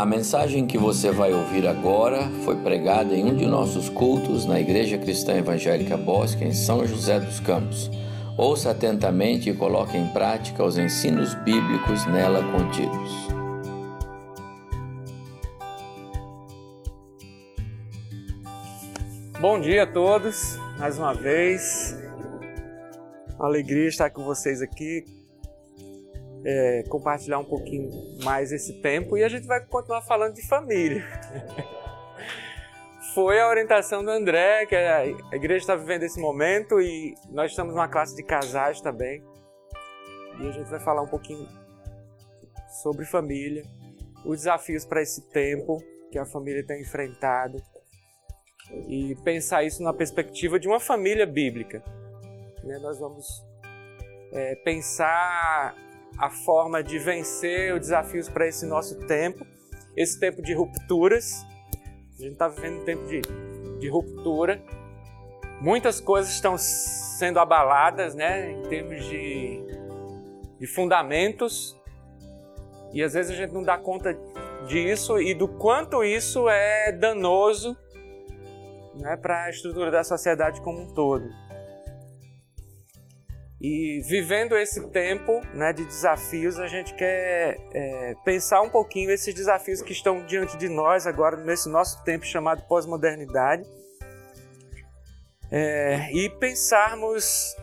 A mensagem que você vai ouvir agora foi pregada em um de nossos cultos na Igreja Cristã Evangélica Bosque, em São José dos Campos. Ouça atentamente e coloque em prática os ensinos bíblicos nela contidos. Bom dia a todos, mais uma vez. Alegria estar com vocês aqui, é, compartilhar um pouquinho mais esse tempo e a gente vai continuar falando de família. Foi a orientação do André, que a igreja está vivendo esse momento e nós estamos numa classe de casais também. E a gente vai falar um pouquinho sobre família, os desafios para esse tempo que a família tem enfrentado e pensar isso na perspectiva de uma família bíblica. Né? Nós vamos é, pensar a forma de vencer os desafios para esse nosso tempo, esse tempo de rupturas. A gente está vivendo um tempo de, de ruptura. Muitas coisas estão sendo abaladas, né, em termos de, de fundamentos, e às vezes a gente não dá conta disso e do quanto isso é danoso né, para a estrutura da sociedade como um todo. E vivendo esse tempo né, de desafios, a gente quer é, pensar um pouquinho esses desafios que estão diante de nós agora, nesse nosso tempo chamado pós-modernidade. É, e pensarmos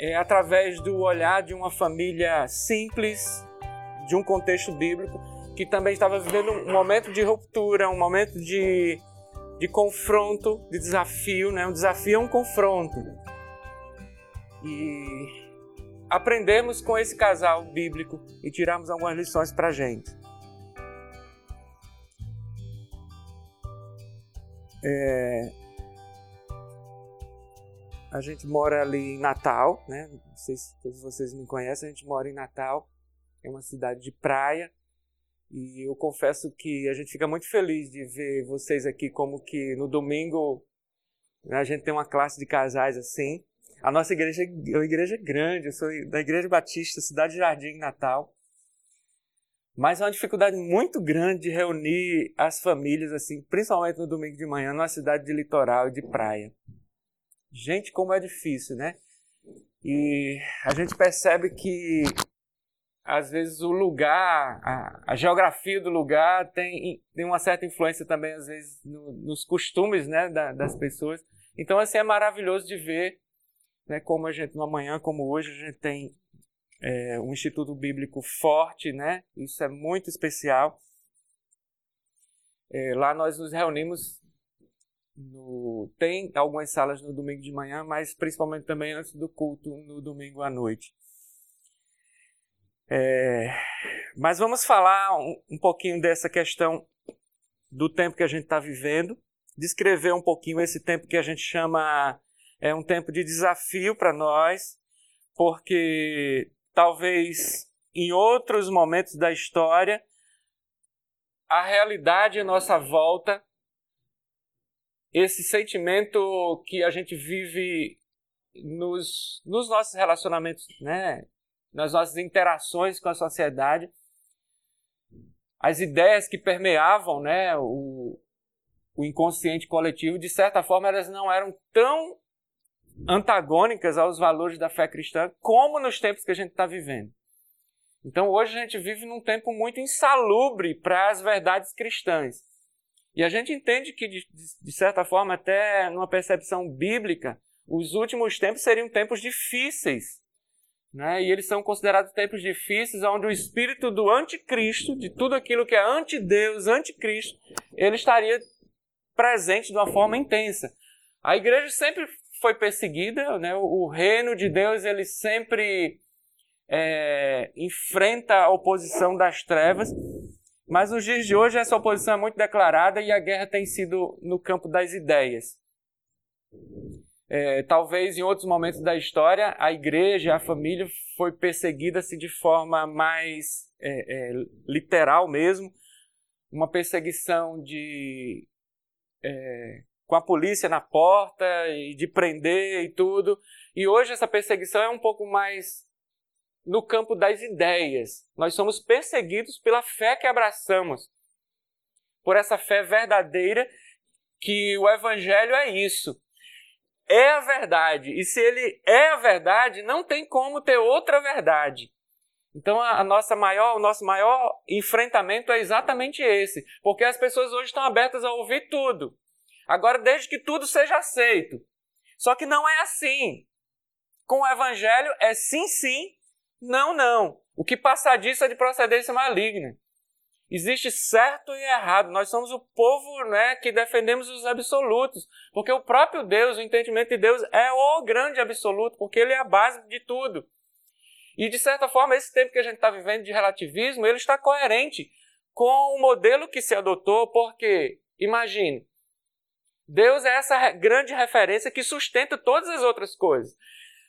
é, através do olhar de uma família simples, de um contexto bíblico, que também estava vivendo um momento de ruptura, um momento de, de confronto, de desafio. Né? Um desafio é um confronto e aprendermos com esse casal bíblico e tirarmos algumas lições para a gente. É... A gente mora ali em Natal, né? Não sei se todos vocês me conhecem, a gente mora em Natal, é uma cidade de praia. E eu confesso que a gente fica muito feliz de ver vocês aqui, como que no domingo né, a gente tem uma classe de casais assim. A nossa igreja é uma igreja grande, eu sou da Igreja Batista, Cidade Jardim, Natal. Mas é uma dificuldade muito grande de reunir as famílias, assim, principalmente no domingo de manhã, numa cidade de litoral e de praia. Gente, como é difícil, né? E a gente percebe que, às vezes, o lugar, a, a geografia do lugar tem, tem uma certa influência também, às vezes, no, nos costumes né, da, das pessoas. Então, assim, é maravilhoso de ver né, como a gente, no amanhã, como hoje, a gente tem é, um Instituto Bíblico forte, né? Isso é muito especial. É, lá nós nos reunimos, no, tem algumas salas no domingo de manhã, mas principalmente também antes do culto no domingo à noite. É, mas vamos falar um, um pouquinho dessa questão do tempo que a gente está vivendo, descrever um pouquinho esse tempo que a gente chama é um tempo de desafio para nós, porque talvez em outros momentos da história a realidade à nossa volta, esse sentimento que a gente vive nos, nos nossos relacionamentos, né? nas nossas interações com a sociedade, as ideias que permeavam né, o, o inconsciente coletivo, de certa forma, elas não eram tão antagônicas aos valores da fé cristã, como nos tempos que a gente está vivendo. Então hoje a gente vive num tempo muito insalubre para as verdades cristãs. E a gente entende que, de, de certa forma, até numa percepção bíblica, os últimos tempos seriam tempos difíceis. Né? E eles são considerados tempos difíceis onde o espírito do anticristo, de tudo aquilo que é anti-Deus, anticristo, ele estaria presente de uma forma intensa. A igreja sempre foi perseguida, né? o reino de Deus ele sempre é, enfrenta a oposição das trevas, mas nos dias de hoje essa oposição é muito declarada e a guerra tem sido no campo das ideias. É, talvez em outros momentos da história a igreja, a família foi perseguida assim, de forma mais é, é literal mesmo, uma perseguição de é, com a polícia na porta e de prender e tudo. E hoje essa perseguição é um pouco mais no campo das ideias. Nós somos perseguidos pela fé que abraçamos. por essa fé verdadeira que o evangelho é isso. É a verdade. E se ele é a verdade, não tem como ter outra verdade. Então a, nossa maior, o nosso maior enfrentamento é exatamente esse, porque as pessoas hoje estão abertas a ouvir tudo. Agora, desde que tudo seja aceito. Só que não é assim. Com o evangelho é sim, sim, não, não. O que passar disso é de procedência maligna. Existe certo e errado. Nós somos o povo né, que defendemos os absolutos. Porque o próprio Deus, o entendimento de Deus, é o grande absoluto, porque ele é a base de tudo. E, de certa forma, esse tempo que a gente está vivendo de relativismo, ele está coerente com o modelo que se adotou, porque, imagine, Deus é essa grande referência que sustenta todas as outras coisas.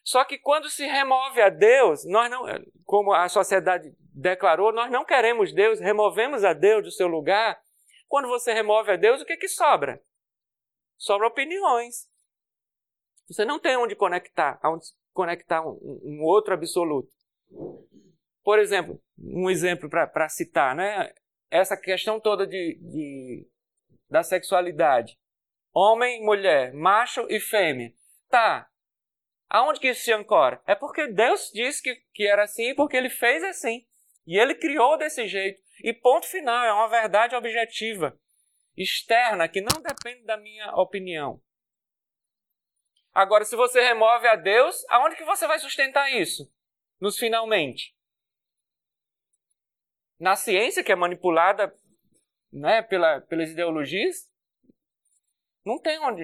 Só que quando se remove a Deus, nós não, como a sociedade declarou, nós não queremos Deus, removemos a Deus do seu lugar. Quando você remove a Deus, o que, que sobra? Sobra opiniões. Você não tem onde conectar, onde conectar um, um outro absoluto. Por exemplo, um exemplo para citar, né? Essa questão toda de, de, da sexualidade. Homem, mulher, macho e fêmea. Tá. Aonde que isso se ancora? É porque Deus disse que, que era assim porque ele fez assim. E ele criou desse jeito. E ponto final, é uma verdade objetiva, externa, que não depende da minha opinião. Agora, se você remove a Deus, aonde que você vai sustentar isso? nos finalmente. Na ciência, que é manipulada né, pela, pelas ideologias, não tem onde.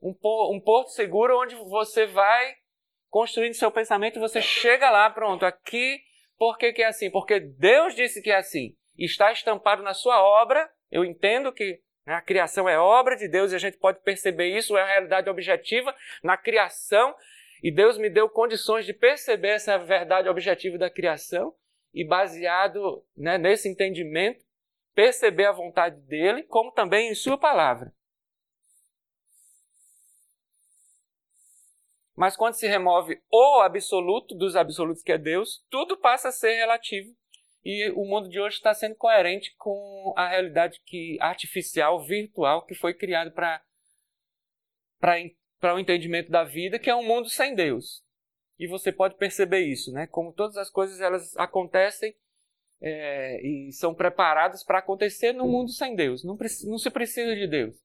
Um, um porto seguro onde você vai construindo seu pensamento você chega lá, pronto, aqui, por que, que é assim? Porque Deus disse que é assim. Está estampado na sua obra. Eu entendo que né, a criação é obra de Deus e a gente pode perceber isso, é a realidade objetiva na criação e Deus me deu condições de perceber essa verdade objetiva da criação e, baseado né, nesse entendimento, perceber a vontade dele, como também em Sua palavra. Mas quando se remove o absoluto dos absolutos, que é Deus, tudo passa a ser relativo. E o mundo de hoje está sendo coerente com a realidade que artificial, virtual, que foi criado para para o entendimento da vida, que é um mundo sem Deus. E você pode perceber isso, né? Como todas as coisas elas acontecem é, e são preparadas para acontecer no mundo sem Deus. Não, não se precisa de Deus.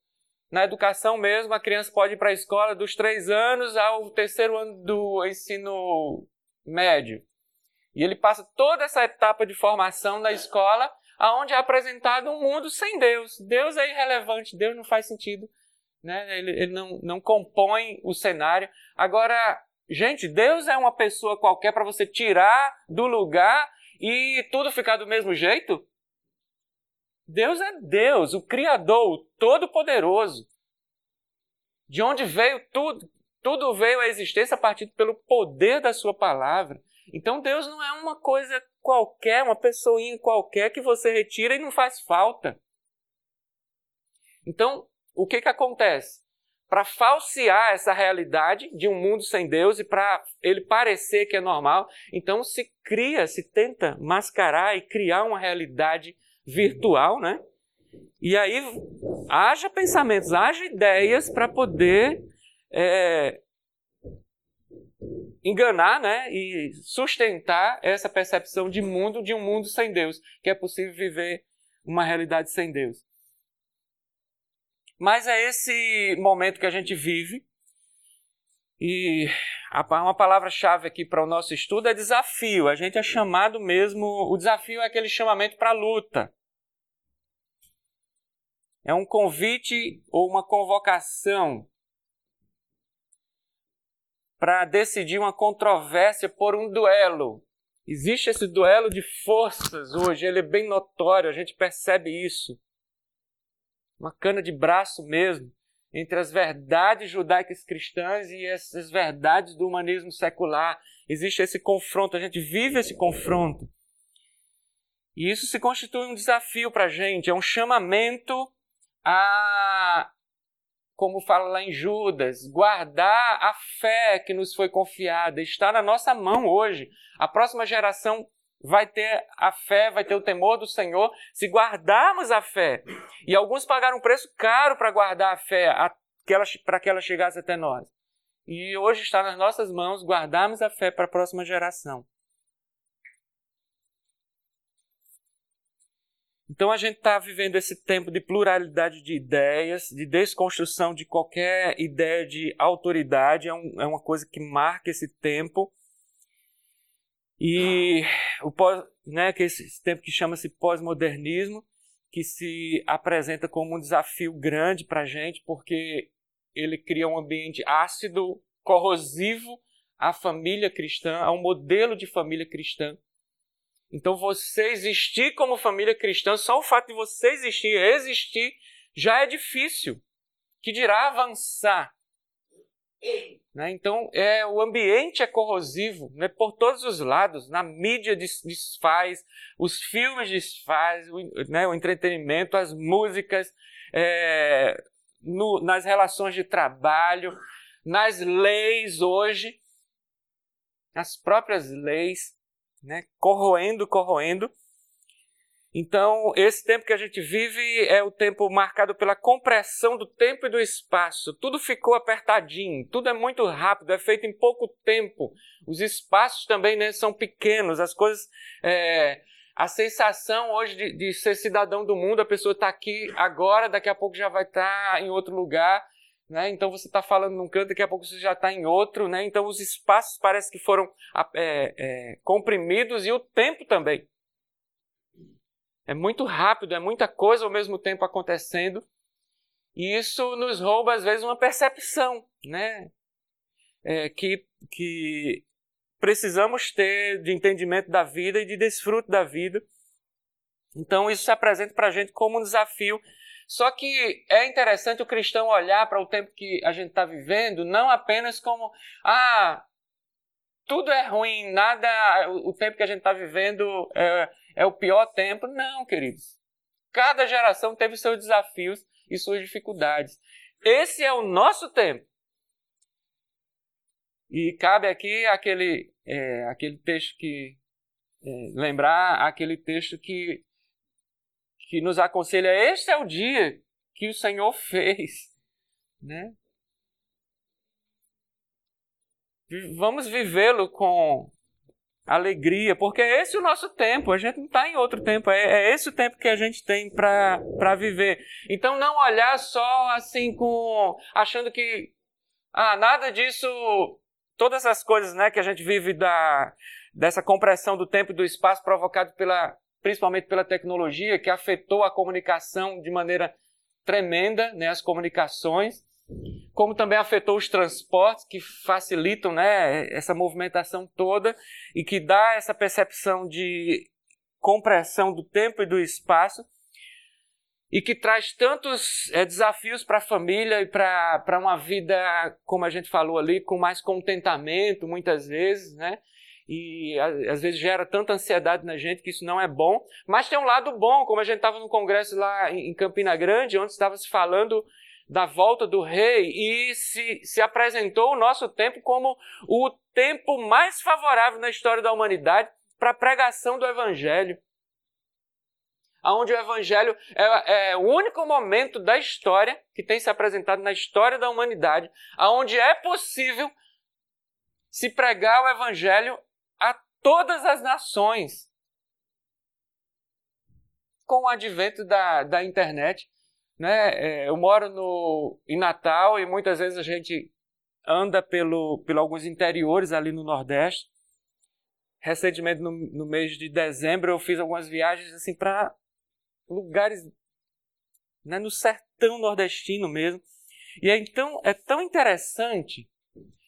Na educação mesmo, a criança pode ir para a escola dos três anos ao terceiro ano do ensino médio. E ele passa toda essa etapa de formação na escola, aonde é apresentado um mundo sem Deus. Deus é irrelevante, Deus não faz sentido né? ele, ele não, não compõe o cenário. Agora, gente, Deus é uma pessoa qualquer para você tirar do lugar e tudo ficar do mesmo jeito? Deus é Deus, o Criador, o Todo-Poderoso. De onde veio tudo? Tudo veio à existência a partir pelo poder da Sua palavra. Então Deus não é uma coisa qualquer, uma pessoinha qualquer que você retira e não faz falta. Então, o que, que acontece? Para falsear essa realidade de um mundo sem Deus e para ele parecer que é normal, então se cria, se tenta mascarar e criar uma realidade virtual, né? E aí haja pensamentos, haja ideias para poder é, enganar né, e sustentar essa percepção de mundo, de um mundo sem Deus, que é possível viver uma realidade sem Deus. Mas é esse momento que a gente vive. E uma palavra-chave aqui para o nosso estudo é desafio. A gente é chamado mesmo. O desafio é aquele chamamento para a luta. É um convite ou uma convocação para decidir uma controvérsia por um duelo. Existe esse duelo de forças hoje, ele é bem notório, a gente percebe isso uma cana de braço mesmo entre as verdades judaicas cristãs e essas verdades do humanismo secular. Existe esse confronto, a gente vive esse confronto. E isso se constitui um desafio para a gente, é um chamamento a, como fala lá em Judas, guardar a fé que nos foi confiada, está na nossa mão hoje. A próxima geração vai ter a fé, vai ter o temor do Senhor, se guardarmos a fé. E alguns pagaram um preço caro para guardar a fé, para que ela chegasse até nós. E hoje está nas nossas mãos guardarmos a fé para a próxima geração. Então a gente está vivendo esse tempo de pluralidade de ideias, de desconstrução de qualquer ideia de autoridade, é, um, é uma coisa que marca esse tempo. E o pós, né, que esse tempo que chama-se pós-modernismo, que se apresenta como um desafio grande para a gente, porque ele cria um ambiente ácido, corrosivo à família cristã, a um modelo de família cristã então você existir como família cristã, só o fato de você existir, existir, já é difícil. Que dirá avançar. Né? Então é, o ambiente é corrosivo né? por todos os lados. Na mídia desfaz, os filmes desfaz, o, né? o entretenimento, as músicas, é, no, nas relações de trabalho, nas leis hoje, as próprias leis né? corroendo, corroendo. Então, esse tempo que a gente vive é o tempo marcado pela compressão do tempo e do espaço. Tudo ficou apertadinho, tudo é muito rápido, é feito em pouco tempo. Os espaços também né, são pequenos, as coisas. É, a sensação hoje de, de, ser cidadão do mundo, a pessoa está aqui agora, daqui a pouco já vai estar tá em outro lugar. Né? Então você está falando num canto, daqui a pouco você já está em outro, né? Então os espaços parece que foram é, é, comprimidos e o tempo também. É muito rápido, é muita coisa ao mesmo tempo acontecendo. E isso nos rouba, às vezes, uma percepção, né? É, que, que precisamos ter de entendimento da vida e de desfruto da vida. Então, isso se apresenta para a gente como um desafio só que é interessante o cristão olhar para o tempo que a gente está vivendo, não apenas como, ah, tudo é ruim, nada, o tempo que a gente está vivendo é, é o pior tempo. Não, queridos. Cada geração teve seus desafios e suas dificuldades. Esse é o nosso tempo. E cabe aqui aquele, é, aquele texto que. É, lembrar aquele texto que que nos aconselha: este é o dia que o Senhor fez, né? Vamos vivê-lo com alegria, porque é esse o nosso tempo, a gente não está em outro tempo, é, é, esse o tempo que a gente tem para viver. Então não olhar só assim com achando que ah, nada disso, todas as coisas né, que a gente vive da, dessa compressão do tempo e do espaço provocado pela principalmente pela tecnologia, que afetou a comunicação de maneira tremenda, né, as comunicações, como também afetou os transportes, que facilitam né, essa movimentação toda e que dá essa percepção de compressão do tempo e do espaço, e que traz tantos é, desafios para a família e para uma vida, como a gente falou ali, com mais contentamento, muitas vezes, né? e às vezes gera tanta ansiedade na gente que isso não é bom. Mas tem um lado bom, como a gente estava no congresso lá em Campina Grande, onde estava se falando da volta do rei e se, se apresentou o nosso tempo como o tempo mais favorável na história da humanidade para a pregação do evangelho. Onde o evangelho é, é o único momento da história que tem se apresentado na história da humanidade, onde é possível se pregar o evangelho todas as nações. Com o advento da, da internet, né? É, eu moro no, em Natal e muitas vezes a gente anda pelo, pelo alguns interiores ali no Nordeste. Recentemente, no, no mês de dezembro, eu fiz algumas viagens assim para lugares né, no sertão nordestino mesmo. E é, então é tão interessante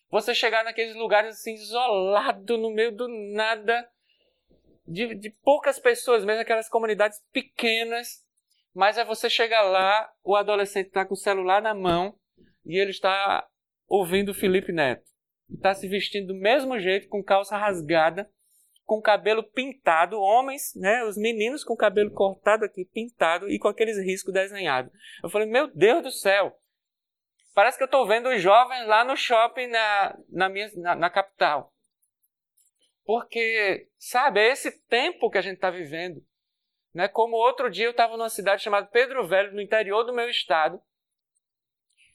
você chegar naqueles lugares assim, isolado, no meio do nada, de, de poucas pessoas, mesmo aquelas comunidades pequenas, mas é você chegar lá, o adolescente está com o celular na mão e ele está ouvindo Felipe Neto. Está se vestindo do mesmo jeito, com calça rasgada, com cabelo pintado, homens, né, os meninos com cabelo cortado aqui, pintado e com aqueles riscos desenhados. Eu falei, meu Deus do céu, Parece que eu estou vendo os jovens lá no shopping na, na, minha, na, na capital. Porque, sabe, é esse tempo que a gente está vivendo. Né? Como outro dia eu estava numa cidade chamada Pedro Velho, no interior do meu estado,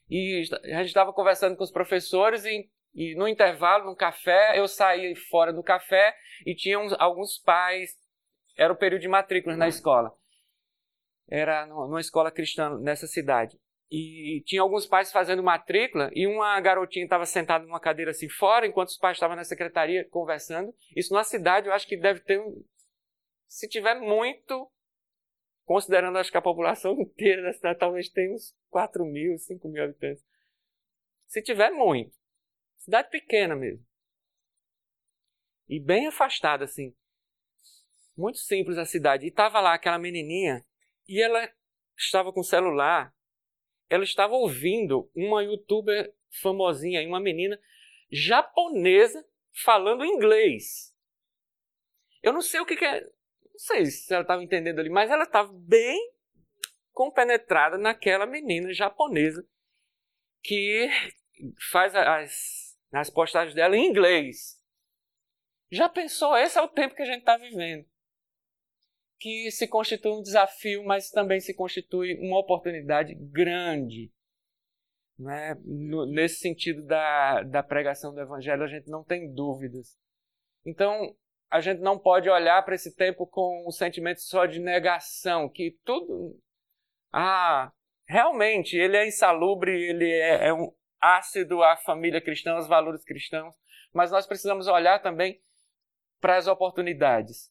e a gente estava conversando com os professores e, e, no intervalo, no café, eu saí fora do café e tinha uns, alguns pais, era o período de matrículas na escola. Era numa escola cristã nessa cidade. E tinha alguns pais fazendo matrícula e uma garotinha estava sentada numa cadeira assim fora, enquanto os pais estavam na secretaria conversando. Isso na cidade eu acho que deve ter, se tiver muito, considerando acho que a população inteira da cidade talvez tenha uns 4 mil, 5 mil habitantes. Se tiver muito. Cidade pequena mesmo. E bem afastada assim. Muito simples a cidade. E estava lá aquela menininha e ela estava com o celular ela estava ouvindo uma youtuber famosinha, uma menina japonesa falando inglês. Eu não sei o que, que é. Sei se ela estava entendendo ali, mas ela estava bem compenetrada naquela menina japonesa que faz as, as postagens dela em inglês. Já pensou? Esse é o tempo que a gente está vivendo que se constitui um desafio, mas também se constitui uma oportunidade grande. Né? Nesse sentido da, da pregação do Evangelho, a gente não tem dúvidas. Então, a gente não pode olhar para esse tempo com um sentimento só de negação, que tudo. Ah, realmente, ele é insalubre, ele é, é um ácido à família cristã, aos valores cristãos, mas nós precisamos olhar também para as oportunidades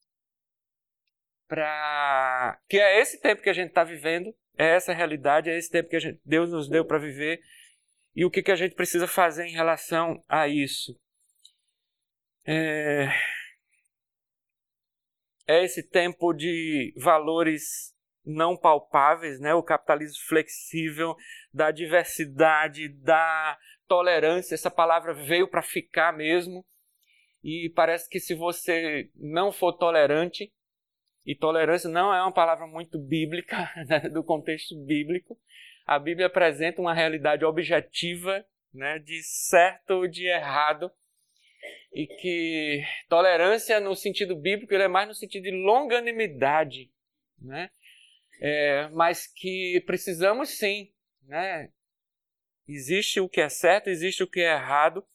para que é esse tempo que a gente está vivendo, é essa realidade, é esse tempo que gente, Deus nos deu para viver e o que, que a gente precisa fazer em relação a isso. É... é esse tempo de valores não palpáveis, né? o capitalismo flexível, da diversidade, da tolerância. Essa palavra veio para ficar mesmo. E parece que se você não for tolerante, e tolerância não é uma palavra muito bíblica, né, do contexto bíblico. A Bíblia apresenta uma realidade objetiva né, de certo ou de errado. E que tolerância, no sentido bíblico, é mais no sentido de longanimidade. Né? É, mas que precisamos sim. Né? Existe o que é certo, existe o que é errado,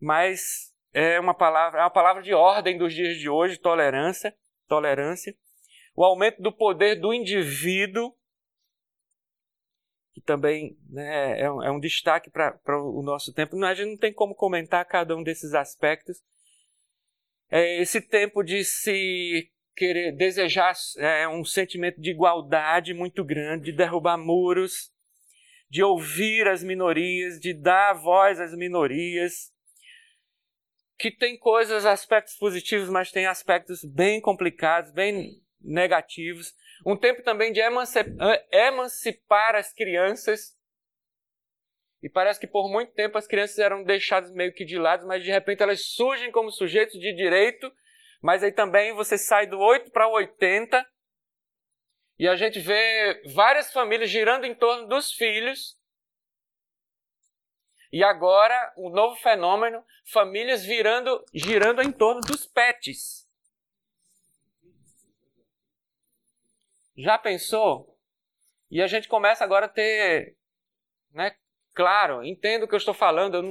mas é uma palavra, é uma palavra de ordem dos dias de hoje, tolerância tolerância, o aumento do poder do indivíduo, que também né, é, um, é, um, destaque para o nosso tempo. A gente não tem como comentar cada um desses aspectos. É esse tempo de se querer desejar é, um sentimento de igualdade muito grande, de derrubar muros, de ouvir as minorias, de dar voz às minorias, que tem coisas, aspectos positivos, mas tem aspectos bem complicados, bem negativos. Um tempo também de emancipar as crianças. E parece que por muito tempo as crianças eram deixadas meio que de lado, mas de repente elas surgem como sujeitos de direito. Mas aí também você sai do 8 para 80 e a gente vê várias famílias girando em torno dos filhos e agora, um novo fenômeno, famílias virando, girando em torno dos pets. Já pensou? E a gente começa agora a ter, né? Claro, entendo o que eu estou falando. Eu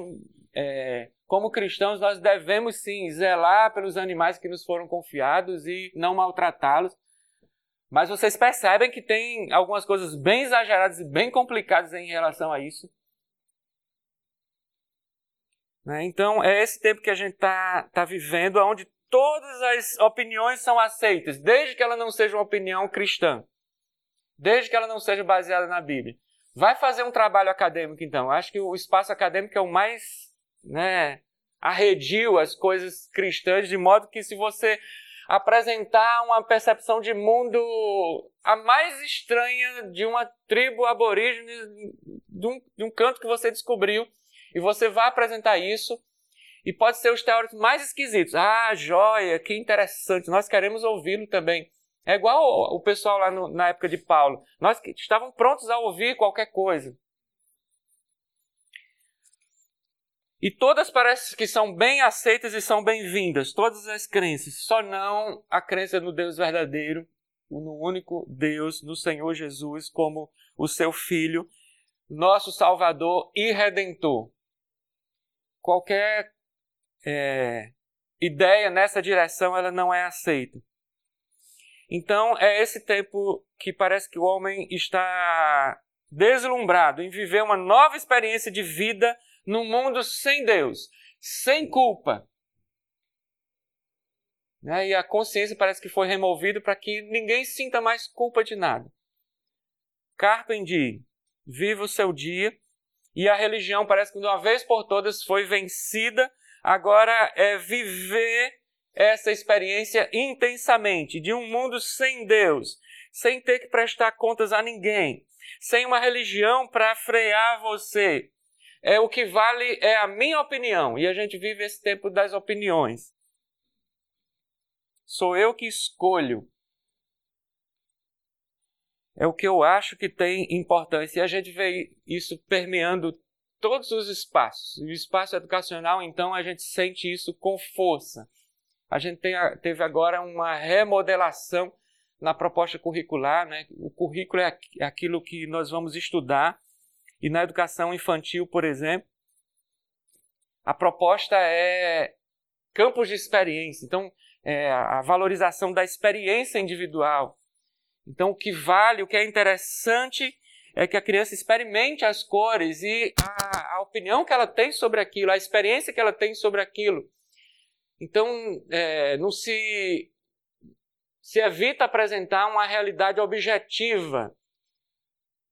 é, como cristãos, nós devemos sim zelar pelos animais que nos foram confiados e não maltratá-los. Mas vocês percebem que tem algumas coisas bem exageradas e bem complicadas em relação a isso. Né? Então, é esse tempo que a gente está tá vivendo, onde todas as opiniões são aceitas, desde que ela não seja uma opinião cristã, desde que ela não seja baseada na Bíblia. Vai fazer um trabalho acadêmico, então. Acho que o espaço acadêmico é o mais né, arredio às coisas cristãs, de modo que se você apresentar uma percepção de mundo a mais estranha de uma tribo aborígene, de um, de um canto que você descobriu, e você vai apresentar isso e pode ser os teóricos mais esquisitos. Ah, joia, que interessante, nós queremos ouvi-lo também. É igual o pessoal lá no, na época de Paulo. Nós estavam prontos a ouvir qualquer coisa. E todas parecem que são bem aceitas e são bem-vindas, todas as crenças, só não a crença no Deus verdadeiro, no único Deus, no Senhor Jesus, como o seu Filho, nosso Salvador e Redentor. Qualquer é, ideia nessa direção ela não é aceita. Então é esse tempo que parece que o homem está deslumbrado em viver uma nova experiência de vida num mundo sem Deus, sem culpa. Né? E a consciência parece que foi removida para que ninguém sinta mais culpa de nada. Carpe diem, viva o seu dia. E a religião parece que de uma vez por todas foi vencida. Agora é viver essa experiência intensamente de um mundo sem Deus, sem ter que prestar contas a ninguém, sem uma religião para frear você, é o que vale é a minha opinião. E a gente vive esse tempo das opiniões. Sou eu que escolho. É o que eu acho que tem importância. E a gente vê isso permeando todos os espaços. O espaço educacional, então, a gente sente isso com força. A gente tem, teve agora uma remodelação na proposta curricular. Né? O currículo é aquilo que nós vamos estudar e na educação infantil, por exemplo, a proposta é campos de experiência. Então, é a valorização da experiência individual. Então, o que vale, o que é interessante é que a criança experimente as cores e a, a opinião que ela tem sobre aquilo, a experiência que ela tem sobre aquilo. Então, é, não se, se evita apresentar uma realidade objetiva.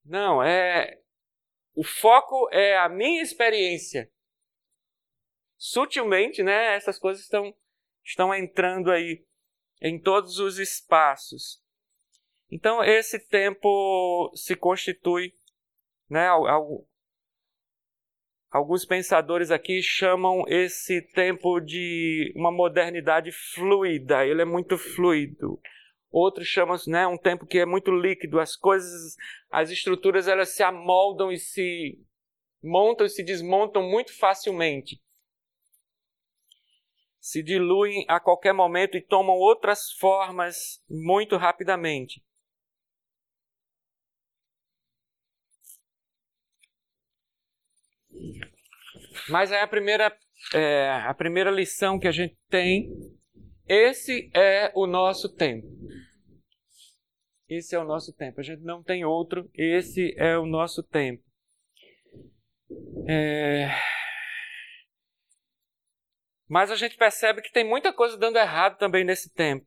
Não, é o foco é a minha experiência. Sutilmente, né, essas coisas estão, estão entrando aí em todos os espaços. Então, esse tempo se constitui, né, alguns pensadores aqui chamam esse tempo de uma modernidade fluida, ele é muito fluido. Outros chamam né, um tempo que é muito líquido, as coisas, as estruturas elas se amoldam e se montam e se desmontam muito facilmente. Se diluem a qualquer momento e tomam outras formas muito rapidamente. Mas é a primeira, é, a primeira lição que a gente tem. Esse é o nosso tempo. Esse é o nosso tempo. A gente não tem outro. Esse é o nosso tempo. É... Mas a gente percebe que tem muita coisa dando errado também nesse tempo.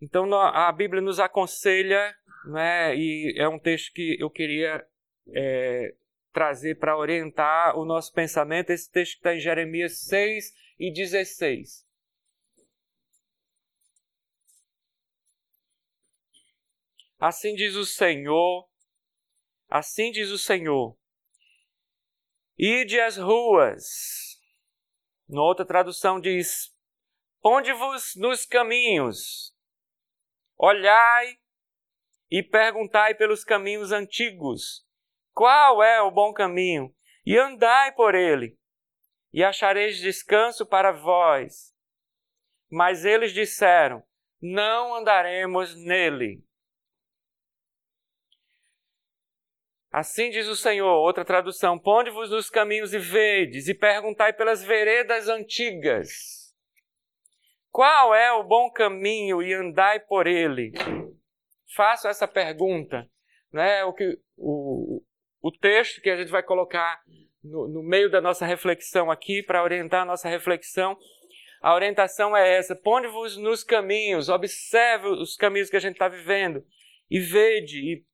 Então a Bíblia nos aconselha, né, e é um texto que eu queria é, trazer para orientar o nosso pensamento. Esse texto está em Jeremias 6 e 16. Assim diz o Senhor, assim diz o Senhor. Ide às ruas. Na outra tradução diz: Ponde-vos nos caminhos, olhai e perguntai pelos caminhos antigos, qual é o bom caminho, e andai por ele, e achareis descanso para vós. Mas eles disseram: Não andaremos nele. Assim diz o Senhor, outra tradução: Ponde-vos nos caminhos e vedes, e perguntai pelas veredas antigas. Qual é o bom caminho e andai por ele? Faço essa pergunta. Né? O, que, o, o texto que a gente vai colocar no, no meio da nossa reflexão aqui, para orientar a nossa reflexão, a orientação é essa: ponde-vos nos caminhos, observe os caminhos que a gente está vivendo, e vede, e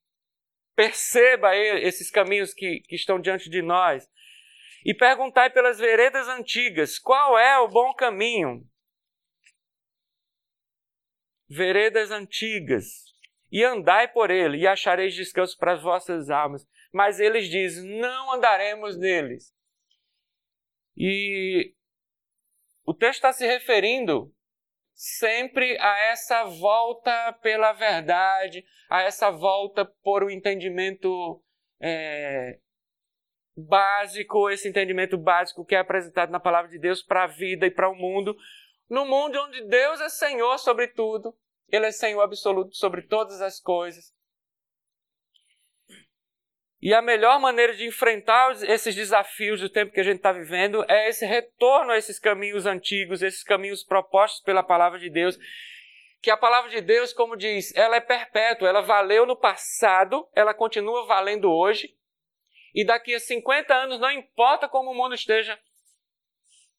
Perceba esses caminhos que, que estão diante de nós. E perguntai pelas veredas antigas: qual é o bom caminho? Veredas antigas. E andai por ele, e achareis descanso para as vossas almas. Mas eles dizem: não andaremos neles. E o texto está se referindo sempre a essa volta pela verdade, a essa volta por o um entendimento é, básico, esse entendimento básico que é apresentado na palavra de Deus para a vida e para o mundo, no mundo onde Deus é Senhor sobre tudo, Ele é Senhor absoluto sobre todas as coisas. E a melhor maneira de enfrentar esses desafios do tempo que a gente está vivendo é esse retorno a esses caminhos antigos, esses caminhos propostos pela palavra de Deus. Que a palavra de Deus, como diz, ela é perpétua, ela valeu no passado, ela continua valendo hoje. E daqui a 50 anos, não importa como o mundo esteja,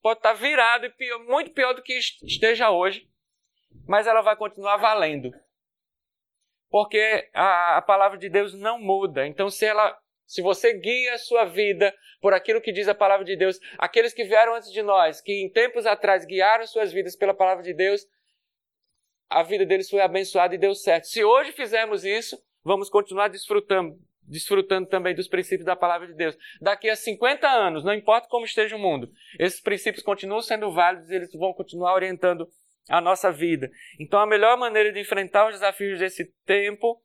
pode estar virado e pior, muito pior do que esteja hoje, mas ela vai continuar valendo. Porque a, a palavra de Deus não muda. Então, se ela se você guia a sua vida por aquilo que diz a palavra de Deus, aqueles que vieram antes de nós, que em tempos atrás guiaram suas vidas pela palavra de Deus, a vida deles foi abençoada e deu certo. Se hoje fizermos isso, vamos continuar desfrutando, desfrutando também dos princípios da palavra de Deus. Daqui a 50 anos, não importa como esteja o mundo, esses princípios continuam sendo válidos e eles vão continuar orientando a nossa vida. Então, a melhor maneira de enfrentar os desafios desse tempo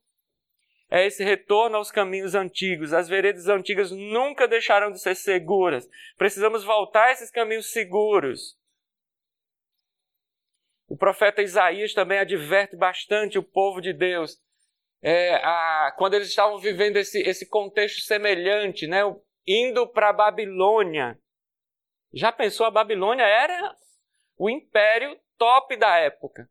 é esse retorno aos caminhos antigos. As veredas antigas nunca deixarão de ser seguras. Precisamos voltar a esses caminhos seguros. O profeta Isaías também adverte bastante o povo de Deus é, a, quando eles estavam vivendo esse, esse contexto semelhante, né, indo para a Babilônia. Já pensou, a Babilônia era o império top da época,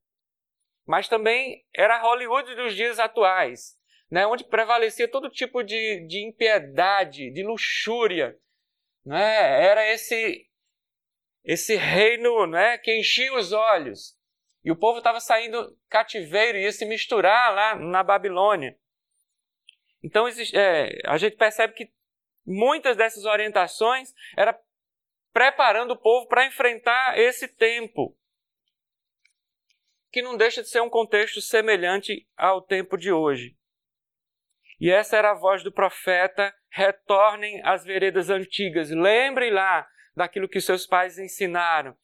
mas também era Hollywood dos dias atuais né, onde prevalecia todo tipo de, de impiedade, de luxúria. Né? Era esse, esse reino né, que enchia os olhos. E o povo estava saindo cativeiro e ia se misturar lá na Babilônia. Então é, a gente percebe que muitas dessas orientações era preparando o povo para enfrentar esse tempo, que não deixa de ser um contexto semelhante ao tempo de hoje. E essa era a voz do profeta: retornem às veredas antigas, lembrem lá daquilo que seus pais ensinaram.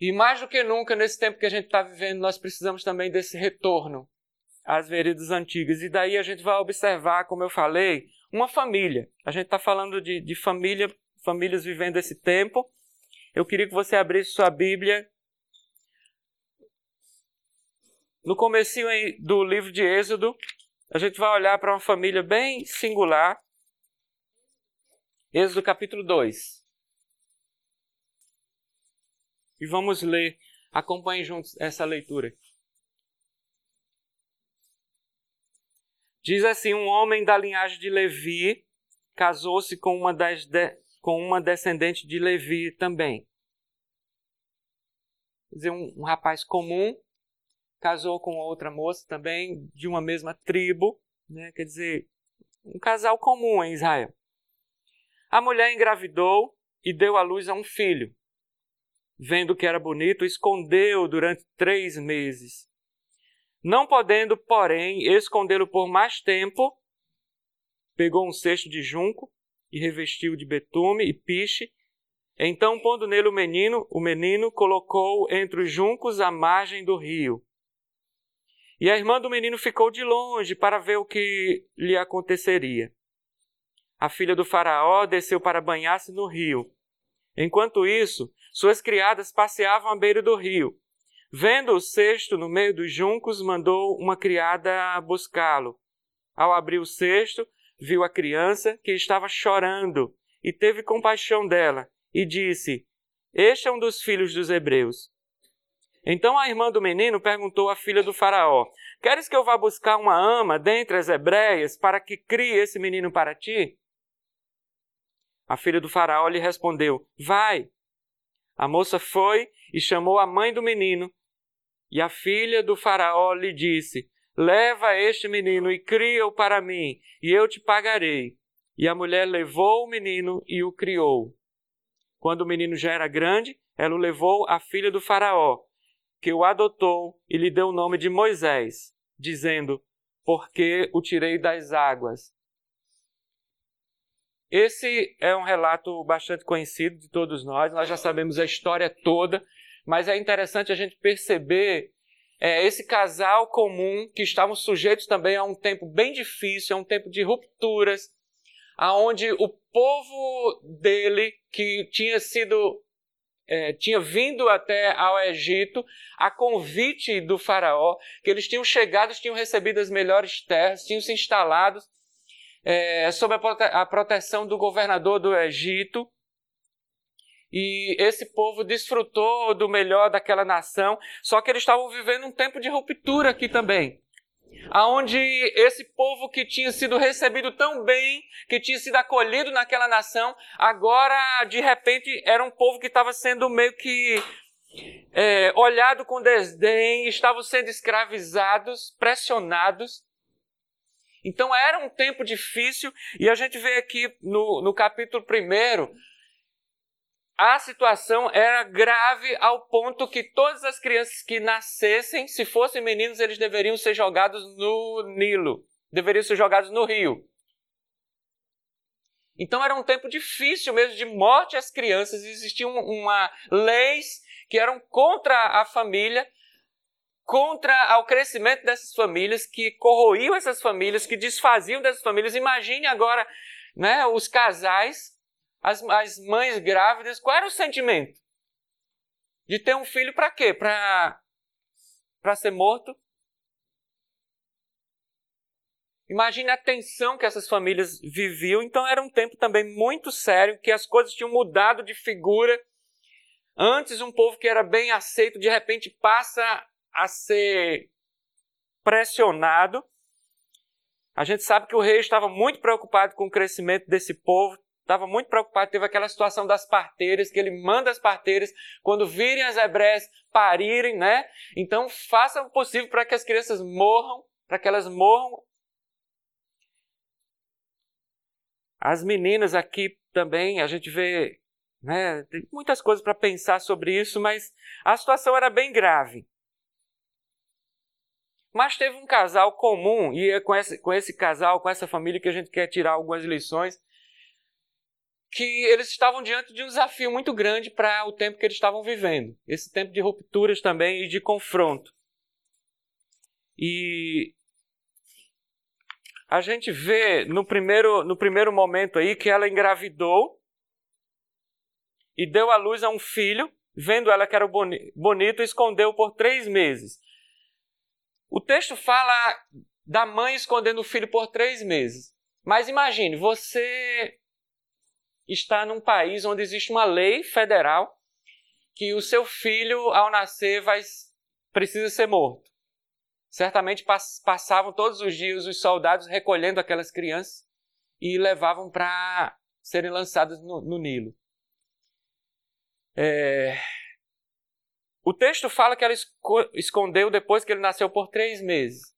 E mais do que nunca, nesse tempo que a gente está vivendo, nós precisamos também desse retorno às veredas antigas. E daí a gente vai observar, como eu falei, uma família. A gente está falando de, de família, famílias vivendo esse tempo. Eu queria que você abrisse sua Bíblia no comecinho do livro de Êxodo, a gente vai olhar para uma família bem singular. Êxodo capítulo 2. E vamos ler. Acompanhe juntos essa leitura. Diz assim: Um homem da linhagem de Levi casou-se com uma, das de, com uma descendente de Levi também. Quer dizer, um, um rapaz comum casou com outra moça também de uma mesma tribo, né? quer dizer, um casal comum em Israel. A mulher engravidou e deu à luz a um filho. Vendo que era bonito, escondeu durante três meses. Não podendo, porém, escondê-lo por mais tempo, pegou um cesto de junco e revestiu de betume e piche. Então, pondo nele o menino, o menino colocou entre os juncos à margem do rio. E a irmã do menino ficou de longe para ver o que lhe aconteceria. A filha do Faraó desceu para banhar-se no rio. Enquanto isso, suas criadas passeavam à beira do rio. Vendo o cesto no meio dos juncos, mandou uma criada buscá-lo. Ao abrir o cesto, viu a criança que estava chorando e teve compaixão dela e disse: Este é um dos filhos dos hebreus. Então a irmã do menino perguntou à filha do Faraó: Queres que eu vá buscar uma ama dentre as hebreias para que crie esse menino para ti? A filha do Faraó lhe respondeu: Vai. A moça foi e chamou a mãe do menino. E a filha do Faraó lhe disse: Leva este menino e cria-o para mim, e eu te pagarei. E a mulher levou o menino e o criou. Quando o menino já era grande, ela o levou à filha do Faraó que o adotou e lhe deu o nome de Moisés, dizendo: Porque o tirei das águas. Esse é um relato bastante conhecido de todos nós, nós já sabemos a história toda, mas é interessante a gente perceber é, esse casal comum que estavam sujeitos também a um tempo bem difícil, a um tempo de rupturas, aonde o povo dele, que tinha sido é, tinha vindo até ao Egito a convite do faraó, que eles tinham chegado, tinham recebido as melhores terras, tinham se instalado é, sob a, prote a proteção do governador do Egito. E esse povo desfrutou do melhor daquela nação, só que eles estavam vivendo um tempo de ruptura aqui também aonde esse povo que tinha sido recebido tão bem, que tinha sido acolhido naquela nação, agora de repente era um povo que estava sendo meio que é, olhado com desdém, estavam sendo escravizados, pressionados. Então era um tempo difícil, e a gente vê aqui no, no capítulo 1 a situação era grave ao ponto que todas as crianças que nascessem, se fossem meninos, eles deveriam ser jogados no Nilo, deveriam ser jogados no rio. Então era um tempo difícil mesmo de morte às crianças, existiam uma leis que eram contra a família, contra o crescimento dessas famílias, que corroíam essas famílias, que desfaziam dessas famílias. Imagine agora né, os casais as, as mães grávidas, qual era o sentimento? De ter um filho para quê? Para ser morto? Imagine a tensão que essas famílias viviam. Então era um tempo também muito sério, que as coisas tinham mudado de figura. Antes um povo que era bem aceito, de repente passa a ser pressionado. A gente sabe que o rei estava muito preocupado com o crescimento desse povo, estava muito preocupado, teve aquela situação das parteiras, que ele manda as parteiras, quando virem as hebreias parirem, né? Então faça o possível para que as crianças morram, para que elas morram. As meninas aqui também, a gente vê, né? Tem muitas coisas para pensar sobre isso, mas a situação era bem grave. Mas teve um casal comum, e é com esse, com esse casal, com essa família, que a gente quer tirar algumas lições que eles estavam diante de um desafio muito grande para o tempo que eles estavam vivendo. Esse tempo de rupturas também e de confronto. E a gente vê no primeiro, no primeiro momento aí que ela engravidou e deu à luz a um filho, vendo ela que era bonito, escondeu por três meses. O texto fala da mãe escondendo o filho por três meses. Mas imagine, você está num país onde existe uma lei federal que o seu filho, ao nascer, vai, precisa ser morto. Certamente passavam todos os dias os soldados recolhendo aquelas crianças e levavam para serem lançadas no, no Nilo. É... O texto fala que ela escondeu depois que ele nasceu por três meses.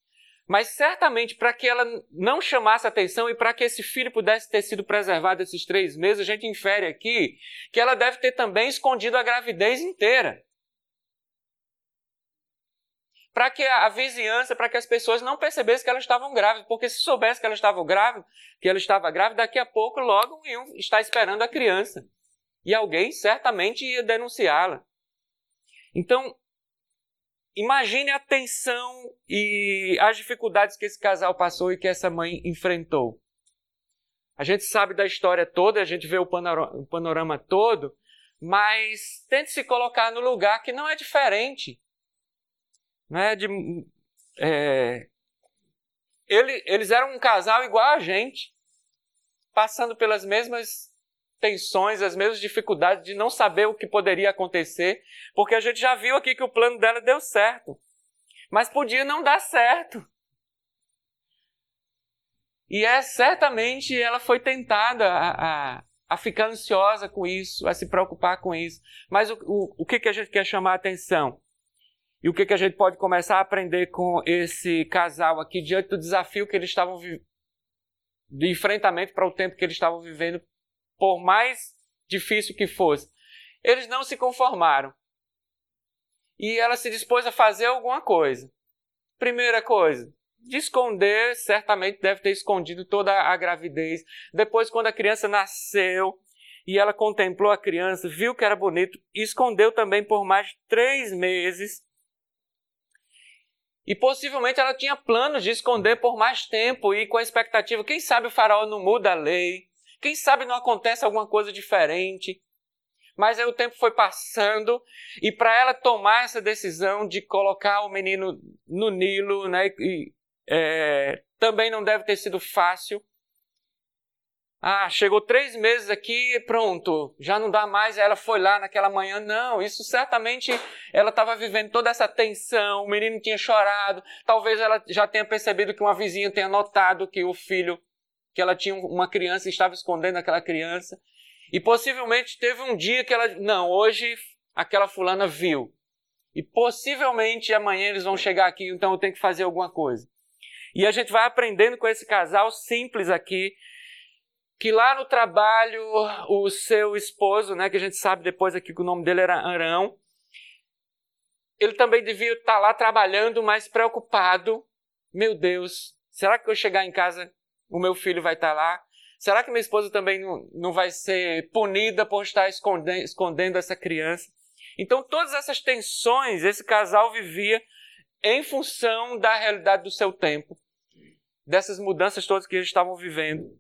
Mas certamente para que ela não chamasse atenção e para que esse filho pudesse ter sido preservado esses três meses, a gente infere aqui que ela deve ter também escondido a gravidez inteira. Para que a vizinhança, para que as pessoas não percebessem que elas estavam grávidas, porque se soubesse que ela estava grávida, que ela estava grávida, daqui a pouco logo iam estar esperando a criança. E alguém certamente ia denunciá-la. Então, Imagine a tensão e as dificuldades que esse casal passou e que essa mãe enfrentou. A gente sabe da história toda, a gente vê o panorama, todo, mas tente se colocar no lugar que não é diferente. Não é de, é, ele, eles eram um casal igual a gente, passando pelas mesmas tensões, as mesmas dificuldades de não saber o que poderia acontecer, porque a gente já viu aqui que o plano dela deu certo. Mas podia não dar certo. E é certamente ela foi tentada a, a, a ficar ansiosa com isso, a se preocupar com isso. Mas o, o, o que, que a gente quer chamar a atenção? E o que, que a gente pode começar a aprender com esse casal aqui diante do desafio que eles estavam de enfrentamento para o tempo que eles estavam vivendo por mais difícil que fosse. Eles não se conformaram. E ela se dispôs a fazer alguma coisa. Primeira coisa, de esconder, certamente deve ter escondido toda a gravidez. Depois, quando a criança nasceu e ela contemplou a criança, viu que era bonito, escondeu também por mais de três meses. E possivelmente ela tinha planos de esconder por mais tempo e com a expectativa, quem sabe o faraó não muda a lei, Quem sabe não acontece alguma coisa diferente? Mas aí o tempo foi passando e para ela tomar essa decisão de colocar o menino no Nilo, né, e, é, também não deve ter sido fácil. Ah, chegou três meses aqui, pronto, já não dá mais. Ela foi lá naquela manhã. Não, isso certamente ela estava vivendo toda essa tensão. O menino tinha chorado. Talvez ela já tenha percebido que uma vizinha tenha notado que o filho, que ela tinha uma criança e estava escondendo aquela criança. E possivelmente teve um dia que ela, não, hoje aquela fulana viu. E possivelmente amanhã eles vão chegar aqui, então eu tenho que fazer alguma coisa. E a gente vai aprendendo com esse casal simples aqui que lá no trabalho o seu esposo, né, que a gente sabe depois aqui que o nome dele era Arão, ele também devia estar lá trabalhando, mas preocupado. Meu Deus, será que eu chegar em casa o meu filho vai estar lá? Será que minha esposa também não, não vai ser punida por estar escondendo, escondendo essa criança? Então, todas essas tensões esse casal vivia em função da realidade do seu tempo, dessas mudanças todas que eles estavam vivendo.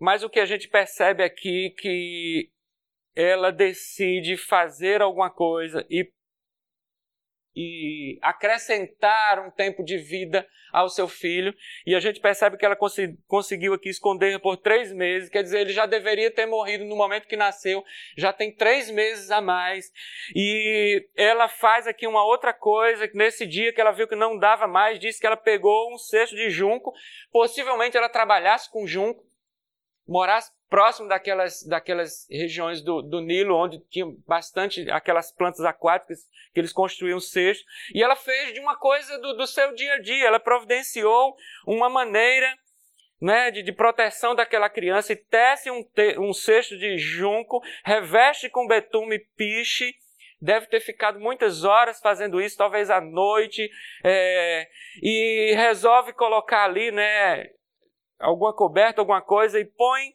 Mas o que a gente percebe aqui é que ela decide fazer alguma coisa e, e acrescentar um tempo de vida ao seu filho. E a gente percebe que ela conseguiu aqui esconder por três meses. Quer dizer, ele já deveria ter morrido no momento que nasceu, já tem três meses a mais. E ela faz aqui uma outra coisa. Nesse dia que ela viu que não dava mais, disse que ela pegou um cesto de junco. Possivelmente ela trabalhasse com junco morasse próximo daquelas, daquelas regiões do, do Nilo, onde tinha bastante aquelas plantas aquáticas que eles construíam cesto. E ela fez de uma coisa do, do seu dia a dia, ela providenciou uma maneira né, de, de, proteção daquela criança e tece um, te, um cesto de junco, reveste com betume piche, deve ter ficado muitas horas fazendo isso, talvez à noite, é, e resolve colocar ali, né, alguma coberta, alguma coisa e põe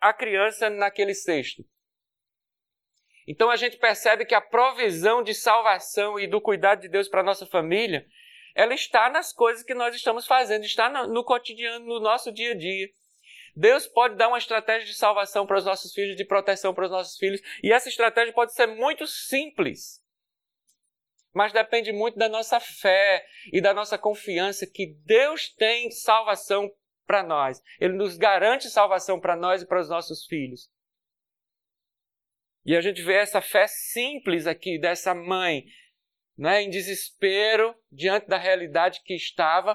a criança naquele cesto. Então a gente percebe que a provisão de salvação e do cuidado de Deus para a nossa família, ela está nas coisas que nós estamos fazendo, está no, no cotidiano, no nosso dia a dia. Deus pode dar uma estratégia de salvação para os nossos filhos, de proteção para os nossos filhos, e essa estratégia pode ser muito simples. Mas depende muito da nossa fé e da nossa confiança que Deus tem salvação para nós. Ele nos garante salvação para nós e para os nossos filhos. E a gente vê essa fé simples aqui dessa mãe, né, em desespero diante da realidade que estava.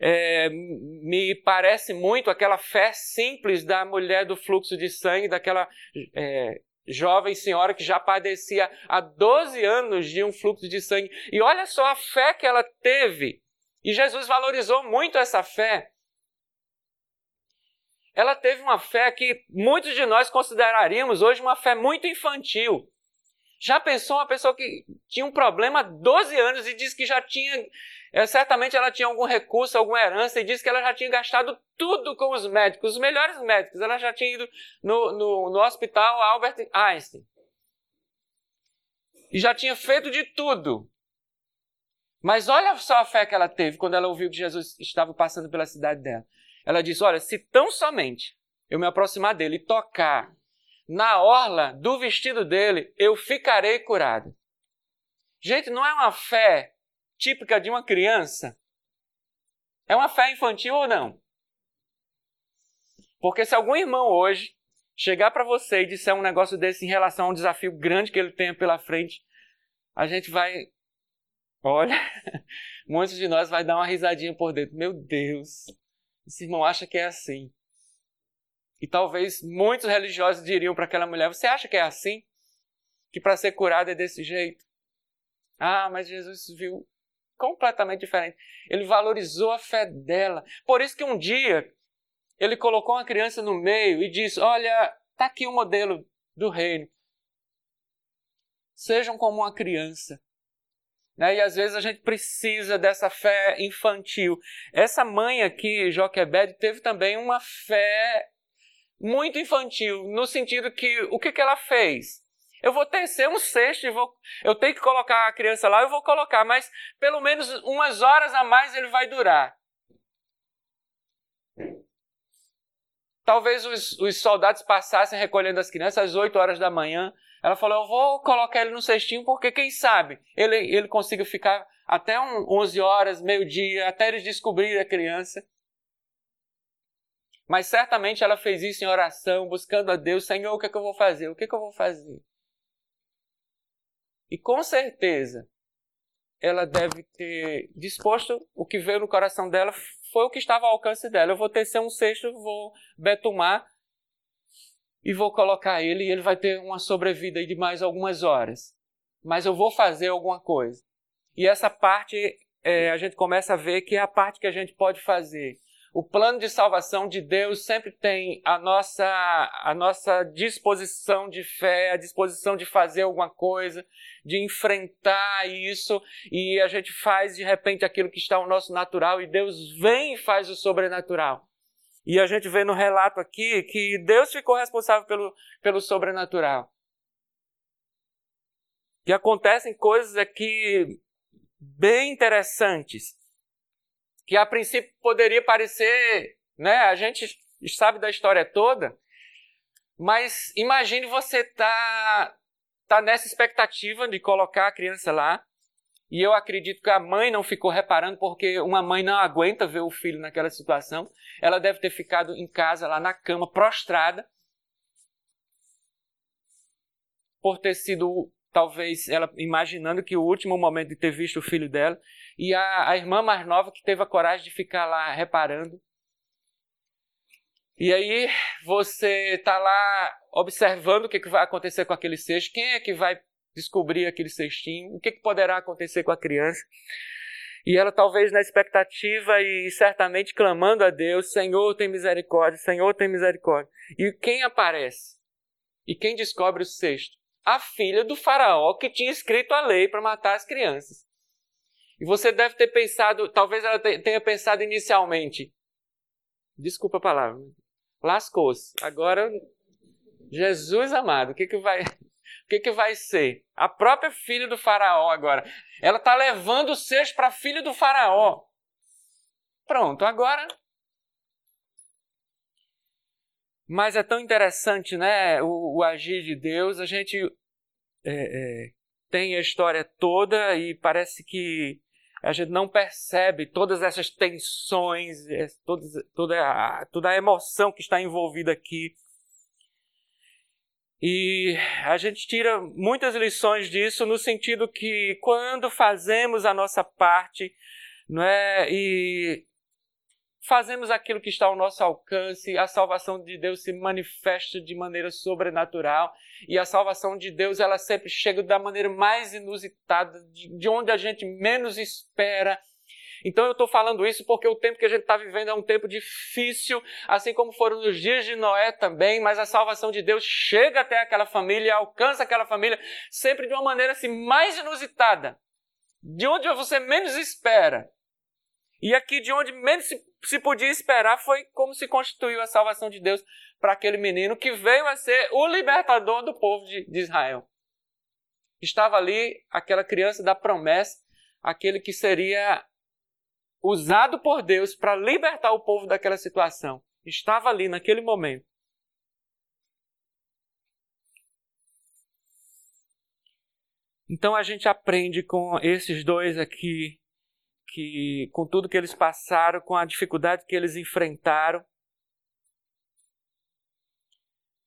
É, me parece muito aquela fé simples da mulher do fluxo de sangue, daquela é, jovem senhora que já padecia há 12 anos de um fluxo de sangue. E olha só a fé que ela teve. E Jesus valorizou muito essa fé ela teve uma fé que muitos de nós consideraríamos hoje uma fé muito infantil. Já pensou uma pessoa que tinha um problema há 12 anos e disse que já tinha, é, certamente ela tinha algum recurso, alguma herança, e disse que ela já tinha gastado tudo com os médicos, os melhores médicos. Ela já tinha ido no, no, no hospital Albert Einstein. E já tinha feito de tudo. Mas olha só a fé que ela teve quando ela ouviu que Jesus estava passando pela cidade dela. Ela diz: Olha, se tão somente eu me aproximar dele e tocar na orla do vestido dele, eu ficarei curado. Gente, não é uma fé típica de uma criança? É uma fé infantil ou não? Porque se algum irmão hoje chegar para você e disser um negócio desse em relação a um desafio grande que ele tenha pela frente, a gente vai. Olha, muitos de nós vai dar uma risadinha por dentro. Meu Deus, esse irmão acha que é assim. E talvez muitos religiosos diriam para aquela mulher: Você acha que é assim? Que para ser curado é desse jeito? Ah, mas Jesus viu completamente diferente. Ele valorizou a fé dela. Por isso que um dia ele colocou uma criança no meio e disse: Olha, está aqui o modelo do reino. Sejam como uma criança. Né? E às vezes a gente precisa dessa fé infantil. Essa mãe aqui, Joquebed, teve também uma fé muito infantil, no sentido que o que, que ela fez? Eu vou tecer um cesto e vou, eu tenho que colocar a criança lá, eu vou colocar, mas pelo menos umas horas a mais ele vai durar. Talvez os, os soldados passassem recolhendo as crianças às 8 horas da manhã. Ela falou: Eu vou colocar ele no cestinho porque, quem sabe, ele, ele consiga ficar até um, 11 horas, meio-dia, até eles descobrirem a criança. Mas certamente ela fez isso em oração, buscando a Deus: Senhor, o que, é que eu vou fazer? O que, é que eu vou fazer? E com certeza, ela deve ter disposto o que veio no coração dela foi o que estava ao alcance dela. Eu vou tecer um cesto, vou betumar e vou colocar ele e ele vai ter uma sobrevida de mais algumas horas. Mas eu vou fazer alguma coisa. E essa parte é, a gente começa a ver que é a parte que a gente pode fazer. O plano de salvação de Deus sempre tem a nossa, a nossa disposição de fé, a disposição de fazer alguma coisa, de enfrentar isso, e a gente faz de repente aquilo que está no nosso natural, e Deus vem e faz o sobrenatural. E a gente vê no relato aqui que Deus ficou responsável pelo, pelo sobrenatural. E acontecem coisas aqui bem interessantes que a princípio poderia parecer, né? A gente sabe da história toda, mas imagine você tá tá nessa expectativa de colocar a criança lá. E eu acredito que a mãe não ficou reparando, porque uma mãe não aguenta ver o filho naquela situação. Ela deve ter ficado em casa, lá na cama, prostrada, por ter sido, talvez, ela imaginando que o último momento de ter visto o filho dela e a, a irmã mais nova que teve a coragem de ficar lá reparando. E aí você está lá observando o que, que vai acontecer com aquele cesto, quem é que vai descobrir aquele cestinho, o que, que poderá acontecer com a criança. E ela talvez na expectativa e certamente clamando a Deus, Senhor tem misericórdia, Senhor tem misericórdia. E quem aparece? E quem descobre o cesto? A filha do faraó que tinha escrito a lei para matar as crianças. E você deve ter pensado, talvez ela tenha pensado inicialmente, desculpa a palavra, lascou-se. Agora, Jesus amado, o que, que vai. O que, que vai ser? A própria filha do faraó agora. Ela está levando o cesto para a filha do faraó. Pronto, agora. Mas é tão interessante, né? O, o agir de Deus. A gente é, é, tem a história toda e parece que a gente não percebe todas essas tensões, é, toda, toda, a, toda a emoção que está envolvida aqui. E a gente tira muitas lições disso no sentido que quando fazemos a nossa parte, não é? E fazemos aquilo que está ao nosso alcance, a salvação de Deus se manifesta de maneira sobrenatural e a salvação de Deus ela sempre chega da maneira mais inusitada, de onde a gente menos espera. Então eu estou falando isso porque o tempo que a gente está vivendo é um tempo difícil, assim como foram nos dias de Noé também, mas a salvação de Deus chega até aquela família, alcança aquela família, sempre de uma maneira assim mais inusitada, de onde você menos espera. E aqui de onde menos se, se podia esperar foi como se constituiu a salvação de Deus para aquele menino que veio a ser o libertador do povo de, de Israel. Estava ali aquela criança da promessa, aquele que seria usado por Deus para libertar o povo daquela situação. Estava ali naquele momento. Então a gente aprende com esses dois aqui que com tudo que eles passaram, com a dificuldade que eles enfrentaram,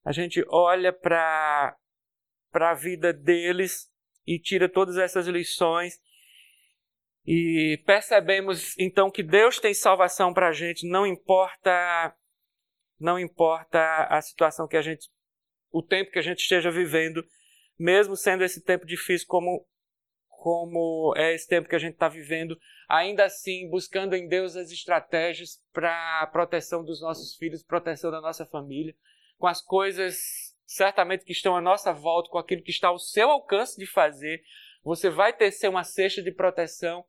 a gente olha para a vida deles e tira todas essas lições e percebemos então que Deus tem salvação para a gente, não importa não importa a situação que a gente, o tempo que a gente esteja vivendo, mesmo sendo esse tempo difícil como como é esse tempo que a gente está vivendo, ainda assim buscando em Deus as estratégias para a proteção dos nossos filhos, proteção da nossa família, com as coisas certamente que estão à nossa volta, com aquilo que está ao seu alcance de fazer. Você vai ter ser uma cesta de proteção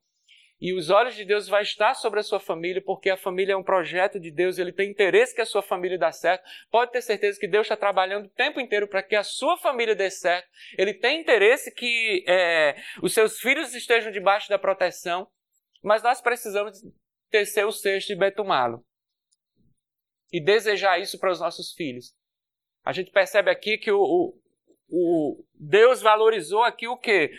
e os olhos de Deus vai estar sobre a sua família, porque a família é um projeto de Deus, ele tem interesse que a sua família dê certo. Pode ter certeza que Deus está trabalhando o tempo inteiro para que a sua família dê certo. Ele tem interesse que é, os seus filhos estejam debaixo da proteção, mas nós precisamos tecer o cesto e betumá-lo. e desejar isso para os nossos filhos. A gente percebe aqui que o, o, o Deus valorizou aqui o quê?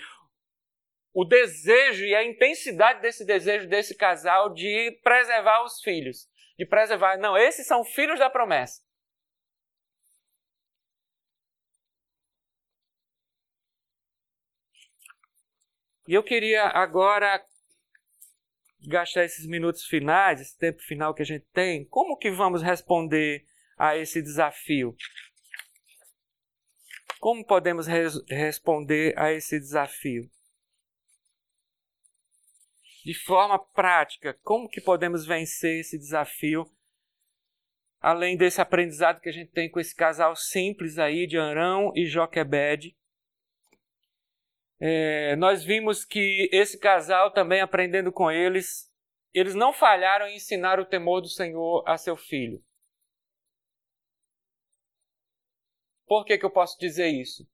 O desejo e a intensidade desse desejo desse casal de preservar os filhos. De preservar. Não, esses são filhos da promessa. E eu queria agora gastar esses minutos finais, esse tempo final que a gente tem, como que vamos responder a esse desafio? Como podemos res responder a esse desafio? De forma prática, como que podemos vencer esse desafio? Além desse aprendizado que a gente tem com esse casal simples aí de Arão e Joquebed, é, nós vimos que esse casal, também aprendendo com eles, eles não falharam em ensinar o temor do Senhor a seu filho. Por que, que eu posso dizer isso?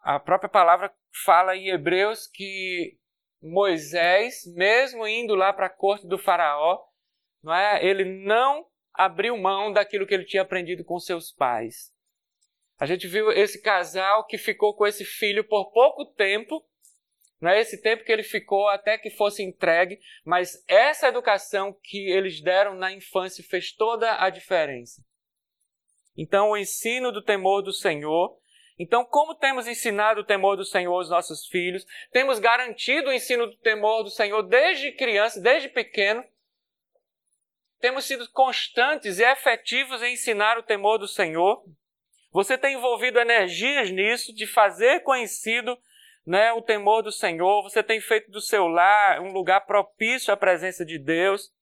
A própria palavra fala em Hebreus que Moisés, mesmo indo lá para a corte do Faraó, não é? ele não abriu mão daquilo que ele tinha aprendido com seus pais. A gente viu esse casal que ficou com esse filho por pouco tempo, não é esse tempo que ele ficou até que fosse entregue, mas essa educação que eles deram na infância fez toda a diferença. Então, o ensino do temor do Senhor. Então, como temos ensinado o temor do Senhor aos nossos filhos? Temos garantido o ensino do temor do Senhor desde criança, desde pequeno. Temos sido constantes e efetivos em ensinar o temor do Senhor. Você tem envolvido energias nisso, de fazer conhecido né, o temor do Senhor. Você tem feito do seu lar um lugar propício à presença de Deus.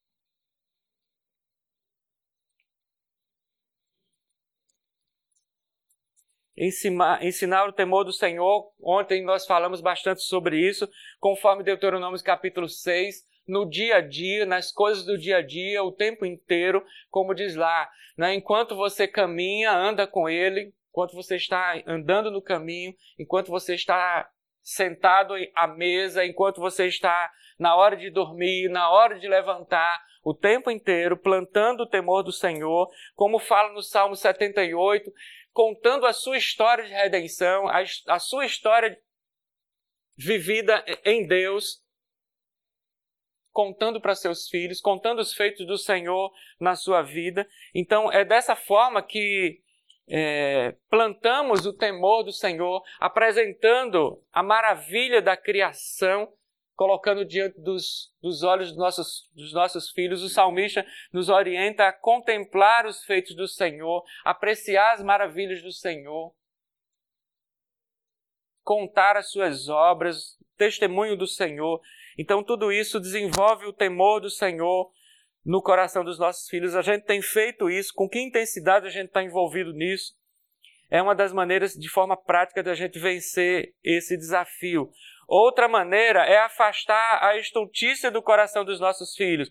Ensinar, ensinar o temor do Senhor. Ontem nós falamos bastante sobre isso, conforme Deuteronômio capítulo 6 no dia a dia, nas coisas do dia a dia, o tempo inteiro, como diz lá. Né? Enquanto você caminha, anda com Ele, enquanto você está andando no caminho, enquanto você está sentado à mesa, enquanto você está na hora de dormir, na hora de levantar, o tempo inteiro plantando o temor do Senhor, como fala no Salmo 78, contando a sua história de redenção, a, a sua história vivida em Deus, contando para seus filhos, contando os feitos do Senhor na sua vida. Então, é dessa forma que é, plantamos o temor do Senhor, apresentando a maravilha da criação, colocando diante dos, dos olhos dos nossos, dos nossos filhos. O salmista nos orienta a contemplar os feitos do Senhor, apreciar as maravilhas do Senhor, contar as suas obras, testemunho do Senhor. Então, tudo isso desenvolve o temor do Senhor no coração dos nossos filhos. A gente tem feito isso, com que intensidade a gente está envolvido nisso. É uma das maneiras, de forma prática, da gente vencer esse desafio. Outra maneira é afastar a estultícia do coração dos nossos filhos.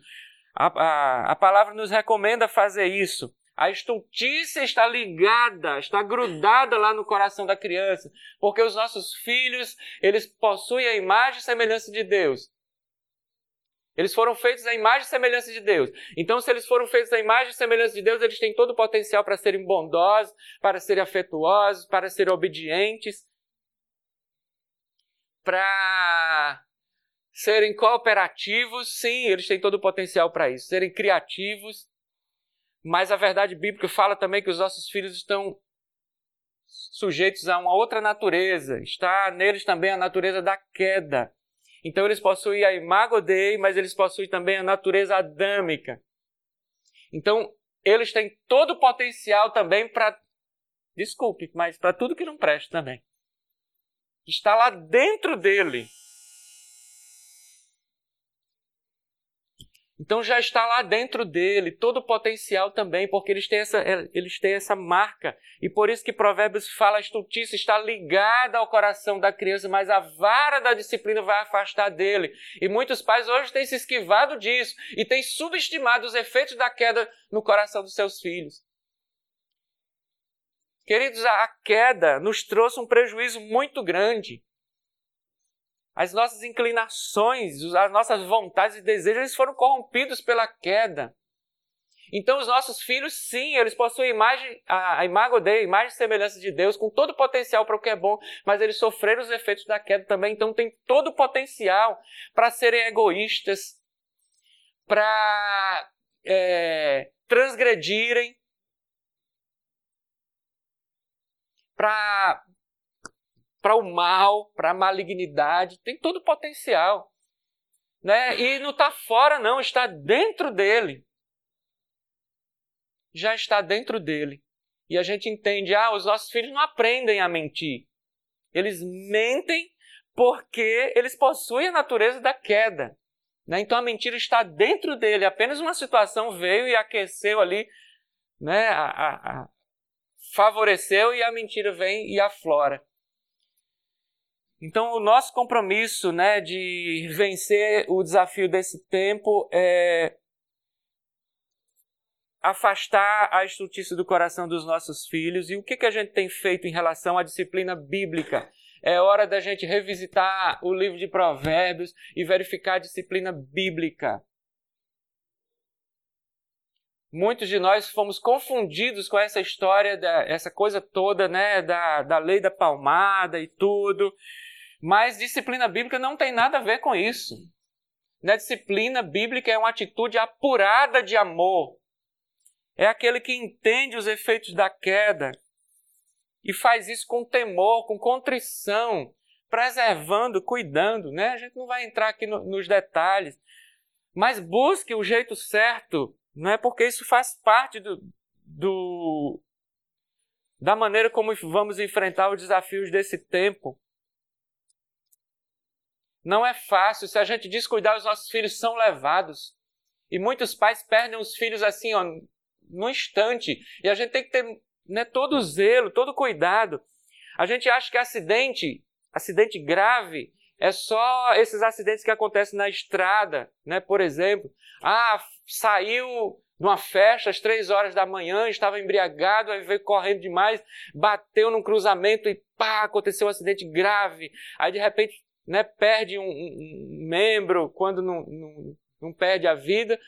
A, a, a palavra nos recomenda fazer isso. A estultícia está ligada, está grudada lá no coração da criança, porque os nossos filhos, eles possuem a imagem e semelhança de Deus. Eles foram feitos à imagem e semelhança de Deus. Então, se eles foram feitos à imagem e semelhança de Deus, eles têm todo o potencial para serem bondosos, para serem afetuosos, para serem obedientes, para serem cooperativos. Sim, eles têm todo o potencial para isso. Serem criativos. Mas a verdade bíblica fala também que os nossos filhos estão sujeitos a uma outra natureza. Está neles também a natureza da queda. Então eles possuem a imago Dei, mas eles possuem também a natureza adâmica. Então eles têm todo o potencial também para, desculpe, mas para tudo que não presta também. Está lá dentro dele. Então já está lá dentro dele todo o potencial também, porque eles têm essa, eles têm essa marca. E por isso que Provérbios fala: a estultícia está ligada ao coração da criança, mas a vara da disciplina vai afastar dele. E muitos pais hoje têm se esquivado disso e têm subestimado os efeitos da queda no coração dos seus filhos. Queridos, a queda nos trouxe um prejuízo muito grande as nossas inclinações, as nossas vontades e desejos, eles foram corrompidos pela queda. Então, os nossos filhos, sim, eles possuem imagem, a, a imagem de, a imagem e semelhança de Deus, com todo o potencial para o que é bom, mas eles sofreram os efeitos da queda também, então tem todo o potencial para serem egoístas, para é, transgredirem, para para o mal, para a malignidade, tem todo o potencial. Né? E não está fora, não, está dentro dele. Já está dentro dele. E a gente entende, ah, os nossos filhos não aprendem a mentir. Eles mentem porque eles possuem a natureza da queda. Né? Então a mentira está dentro dele. Apenas uma situação veio e aqueceu ali, né? a, a, favoreceu e a mentira vem e aflora. Então, o nosso compromisso né, de vencer o desafio desse tempo é afastar a estultice do coração dos nossos filhos. E o que, que a gente tem feito em relação à disciplina bíblica? É hora da gente revisitar o livro de Provérbios e verificar a disciplina bíblica. Muitos de nós fomos confundidos com essa história, da, essa coisa toda, né, da, da lei da palmada e tudo. Mas disciplina bíblica não tem nada a ver com isso. Na disciplina bíblica é uma atitude apurada de amor. É aquele que entende os efeitos da queda e faz isso com temor, com contrição, preservando, cuidando. Né? A gente não vai entrar aqui no, nos detalhes, mas busque o jeito certo, não é porque isso faz parte do, do da maneira como vamos enfrentar os desafios desse tempo. Não é fácil. Se a gente descuidar, os nossos filhos são levados. E muitos pais perdem os filhos assim, ó, no instante. E a gente tem que ter né, todo o zelo, todo o cuidado. A gente acha que acidente, acidente grave, é só esses acidentes que acontecem na estrada, né? Por exemplo, ah, saiu numa festa às três horas da manhã, estava embriagado, aí veio correndo demais, bateu num cruzamento e pá, aconteceu um acidente grave. Aí de repente né, perde um, um membro quando não, não, não, perde a vida,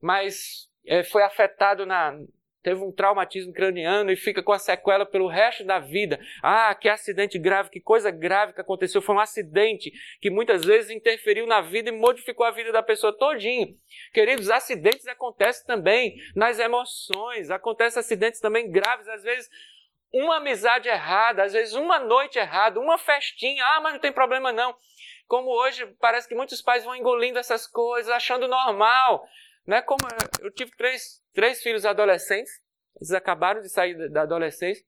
mas é, foi afetado na. Teve um traumatismo craniano e fica com a sequela pelo resto da vida. Ah, que acidente grave, que coisa grave que aconteceu. Foi um acidente que muitas vezes interferiu na vida e modificou a vida da pessoa todinha. Queridos, acidentes acontecem também nas emoções, acontecem acidentes também graves, às vezes uma amizade errada, às vezes uma noite errada, uma festinha, ah, mas não tem problema não. Como hoje parece que muitos pais vão engolindo essas coisas, achando normal. Né? Como eu tive três, três filhos adolescentes, eles acabaram de sair da adolescência,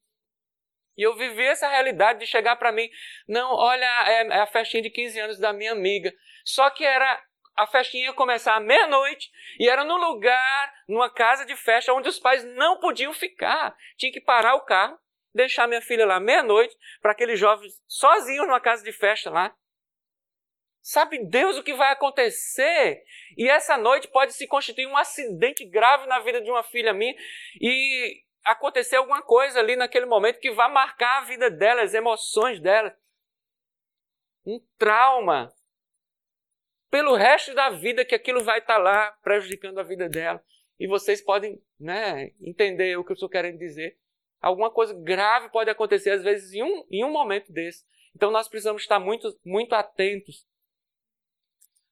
e eu vivi essa realidade de chegar para mim, não, olha, é, é a festinha de 15 anos da minha amiga. Só que era a festinha ia começar à meia-noite e era num lugar, numa casa de festa onde os pais não podiam ficar. Tinha que parar o carro, deixar minha filha lá meia-noite para aqueles jovens sozinhos numa casa de festa lá. Sabe Deus o que vai acontecer? E essa noite pode se constituir um acidente grave na vida de uma filha minha e acontecer alguma coisa ali naquele momento que vai marcar a vida dela, as emoções dela. Um trauma. Pelo resto da vida que aquilo vai estar lá prejudicando a vida dela. E vocês podem né, entender o que eu estou querendo dizer. Alguma coisa grave pode acontecer, às vezes, em um, em um momento desse. Então nós precisamos estar muito, muito atentos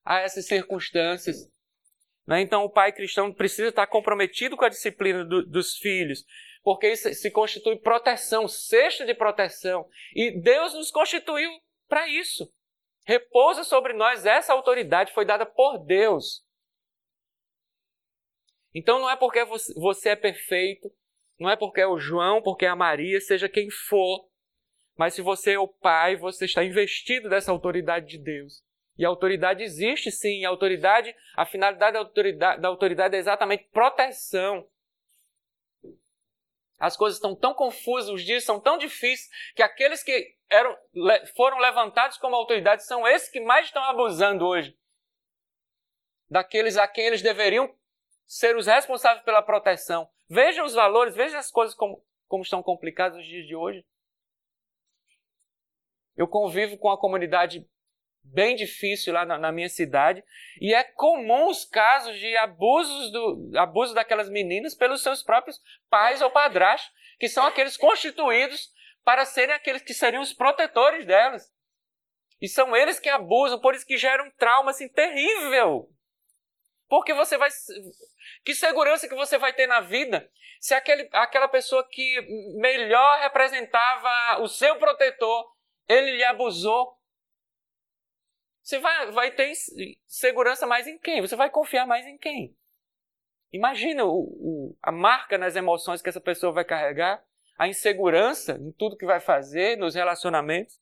a essas circunstâncias. Né? Então o pai cristão precisa estar comprometido com a disciplina do, dos filhos, porque isso se constitui proteção, cesta de proteção. E Deus nos constituiu para isso. Repousa sobre nós essa autoridade, foi dada por Deus. Então não é porque você é perfeito, não é porque é o João, porque é a Maria, seja quem for. Mas se você é o pai, você está investido dessa autoridade de Deus. E a autoridade existe sim, a autoridade, a finalidade da autoridade, da autoridade é exatamente proteção. As coisas estão tão confusas, os dias são tão difíceis, que aqueles que eram, foram levantados como autoridade são esses que mais estão abusando hoje. Daqueles a quem eles deveriam ser os responsáveis pela proteção. Veja os valores, veja as coisas como, como estão complicadas nos dias de hoje. Eu convivo com a comunidade bem difícil lá na, na, minha cidade. E é comum os casos de abusos do abuso daquelas meninas pelos seus próprios pais ou padrastos, que são aqueles constituídos para serem aqueles que seriam os protetores delas. E são eles que abusam, por isso que gera um trauma assim terrível. Porque você vai. Que segurança que você vai ter na vida se aquele, aquela pessoa que melhor representava o seu protetor, ele lhe abusou? Você vai, vai ter segurança mais em quem? Você vai confiar mais em quem? Imagina o, o, a marca nas emoções que essa pessoa vai carregar, a insegurança em tudo que vai fazer, nos relacionamentos.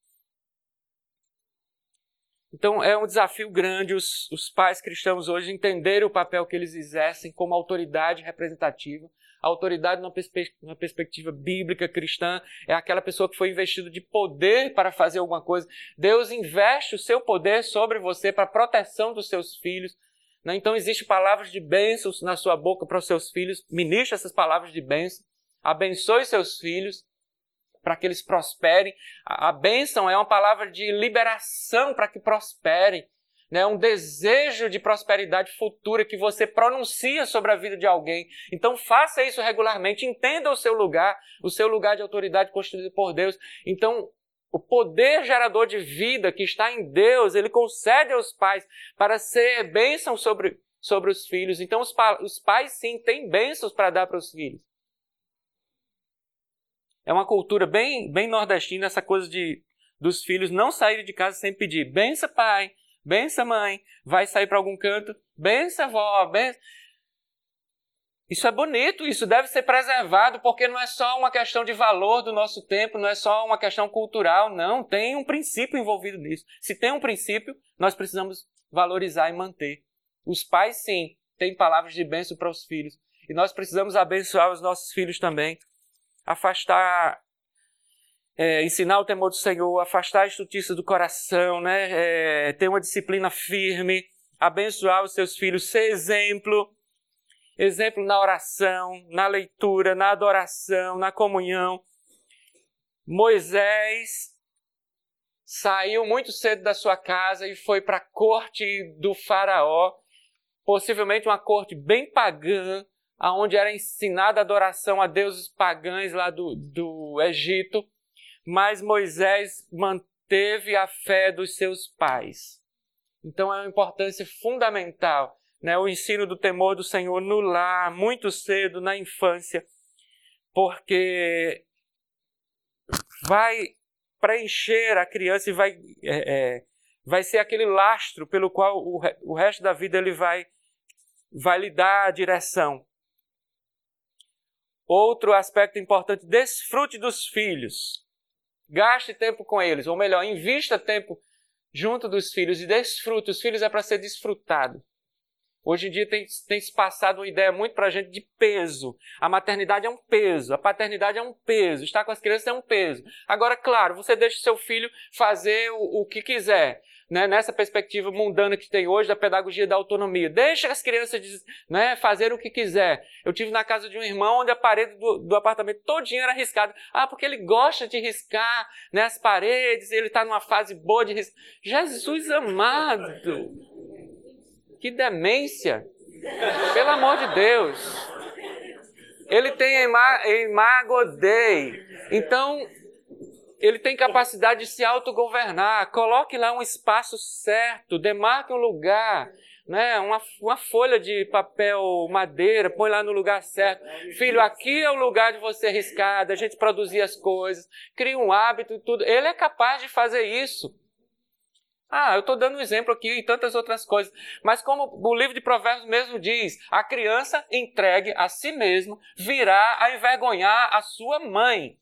Então é um desafio grande os, os pais cristãos hoje entenderem o papel que eles exercem como autoridade representativa. A autoridade, numa, perspe numa perspectiva bíblica cristã, é aquela pessoa que foi investida de poder para fazer alguma coisa. Deus investe o seu poder sobre você para a proteção dos seus filhos. Né? Então, existem palavras de bênçãos na sua boca para os seus filhos. Ministre essas palavras de bênção. Abençoe seus filhos para que eles prosperem. A, a bênção é uma palavra de liberação para que prosperem. Né? Um desejo de prosperidade futura que você pronuncia sobre a vida de alguém. Então faça isso regularmente, entenda o seu lugar, o seu lugar de autoridade constituído por Deus. Então, o poder gerador de vida que está em Deus, ele concede aos pais para ser bênção sobre, sobre os filhos. Então, os, os pais, sim, têm bênçãos para dar para os filhos. É uma cultura bem, bem nordestina essa coisa de dos filhos não saírem de casa sem pedir. Bença pai, bença mãe, vai sair para algum canto, bença avó, bença... Isso é bonito, isso deve ser preservado, porque não é só uma questão de valor do nosso tempo, não é só uma questão cultural, não, tem um princípio envolvido nisso. Se tem um princípio, nós precisamos valorizar e manter. Os pais, sim, têm palavras de bênção para os filhos, e nós precisamos abençoar os nossos filhos também. Afastar, é, ensinar o temor do Senhor, afastar a estutice do coração, né? É, ter uma disciplina firme, abençoar os seus filhos, ser exemplo, exemplo na oração, na leitura, na adoração, na comunhão. Moisés saiu muito cedo da sua casa e foi para a corte do faraó, possivelmente uma corte bem pagã, aonde era ensinada a adoração a deuses pagãos lá do, do Egito, mas Moisés manteve a fé dos seus pais. Então é uma importância fundamental, né? o ensino do temor do Senhor no lar, muito cedo, na infância, porque vai preencher a criança e vai, é, é, vai ser aquele lastro pelo qual o, o resto da vida ele vai, vai lhe dar a direção. Outro aspecto importante, desfrute dos filhos. Gaste tempo com eles, ou melhor, invista tempo junto dos filhos e desfrute. Os filhos é para ser desfrutado. Hoje em dia tem, tem se passado uma ideia muito para a gente de peso. A maternidade é um peso, a paternidade é um peso, estar com as crianças é um peso. Agora, claro, você deixa o seu filho fazer o, o que quiser né, nessa perspectiva mundana que tem hoje da pedagogia da autonomia. Deixa as crianças né, fazerem o que quiser. Eu tive na casa de um irmão onde a parede do, do apartamento todinha era riscada. Ah, porque ele gosta de riscar né, as paredes, ele está numa fase boa de riscar. Jesus amado! Que demência! Pelo amor de Deus! Ele tem imago Dei. Então, ele tem capacidade de se autogovernar. Coloque lá um espaço certo, demarque um lugar, né? uma, uma folha de papel madeira, põe lá no lugar certo. Filho, aqui é o lugar de você riscar, da gente produzir as coisas, cria um hábito e tudo. Ele é capaz de fazer isso. Ah, eu estou dando um exemplo aqui e tantas outras coisas. Mas como o livro de Provérbios mesmo diz, a criança entregue a si mesma virá a envergonhar a sua mãe.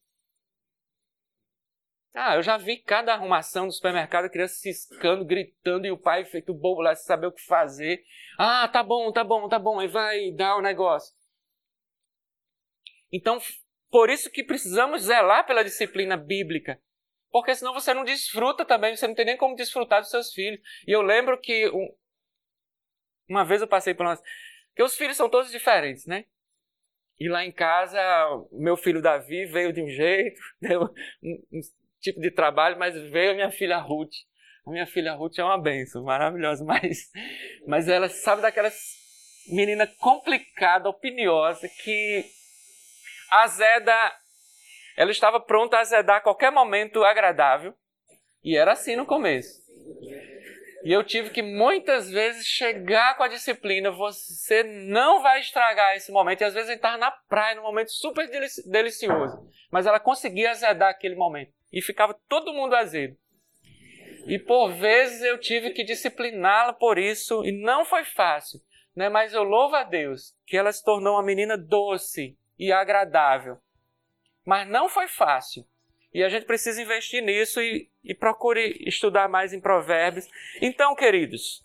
Ah, eu já vi cada arrumação do supermercado, a criança ciscando, gritando e o pai feito bobo lá sem saber o que fazer. Ah, tá bom, tá bom, tá bom, e vai dar o negócio. Então, por isso que precisamos zelar pela disciplina bíblica. Porque senão você não desfruta também, você não tem nem como desfrutar dos seus filhos. E eu lembro que um, uma vez eu passei por nós, os filhos são todos diferentes, né? E lá em casa, meu filho Davi veio de um jeito, deu um, tipo de trabalho, mas veio a minha filha Ruth. A minha filha Ruth é uma benção, maravilhosa, mas, mas ela sabe daquelas menina complicada, opiniosa, que azeda, ela estava pronta a azedar a qualquer momento agradável, e era assim no começo. E eu tive que muitas vezes chegar com a disciplina. Você não vai estragar esse momento. E às vezes gente estava na praia, num momento super delicioso. Mas ela conseguia azedar aquele momento. E ficava todo mundo azedo. E por vezes eu tive que discipliná-la por isso. E não foi fácil. Né? Mas eu louvo a Deus que ela se tornou uma menina doce e agradável. Mas não foi fácil. E a gente precisa investir nisso e, e procure estudar mais em Provérbios. Então, queridos,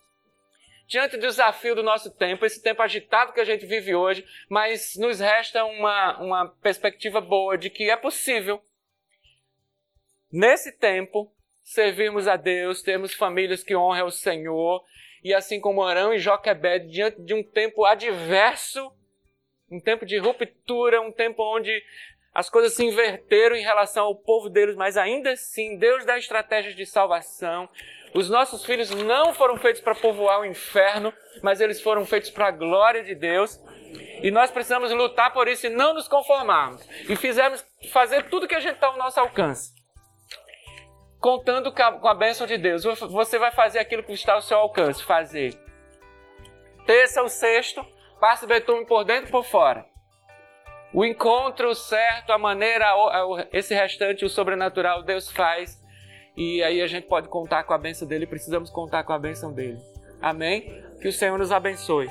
diante do desafio do nosso tempo, esse tempo agitado que a gente vive hoje, mas nos resta uma, uma perspectiva boa de que é possível, nesse tempo, servirmos a Deus, termos famílias que honram o Senhor, e assim como Arão e Joquebed, diante de um tempo adverso, um tempo de ruptura, um tempo onde as coisas se inverteram em relação ao povo deles, mas ainda assim, Deus dá estratégias de salvação. Os nossos filhos não foram feitos para povoar o inferno, mas eles foram feitos para a glória de Deus. E nós precisamos lutar por isso e não nos conformarmos. E fizemos fazer tudo que a gente está ao nosso alcance. Contando com a bênção de Deus. Você vai fazer aquilo que está ao seu alcance. Fazer. Terça ou sexto, passe betume por dentro e por fora o encontro certo, a maneira, esse restante, o sobrenatural, Deus faz. E aí a gente pode contar com a bênção dele, precisamos contar com a bênção dele. Amém? Que o Senhor nos abençoe.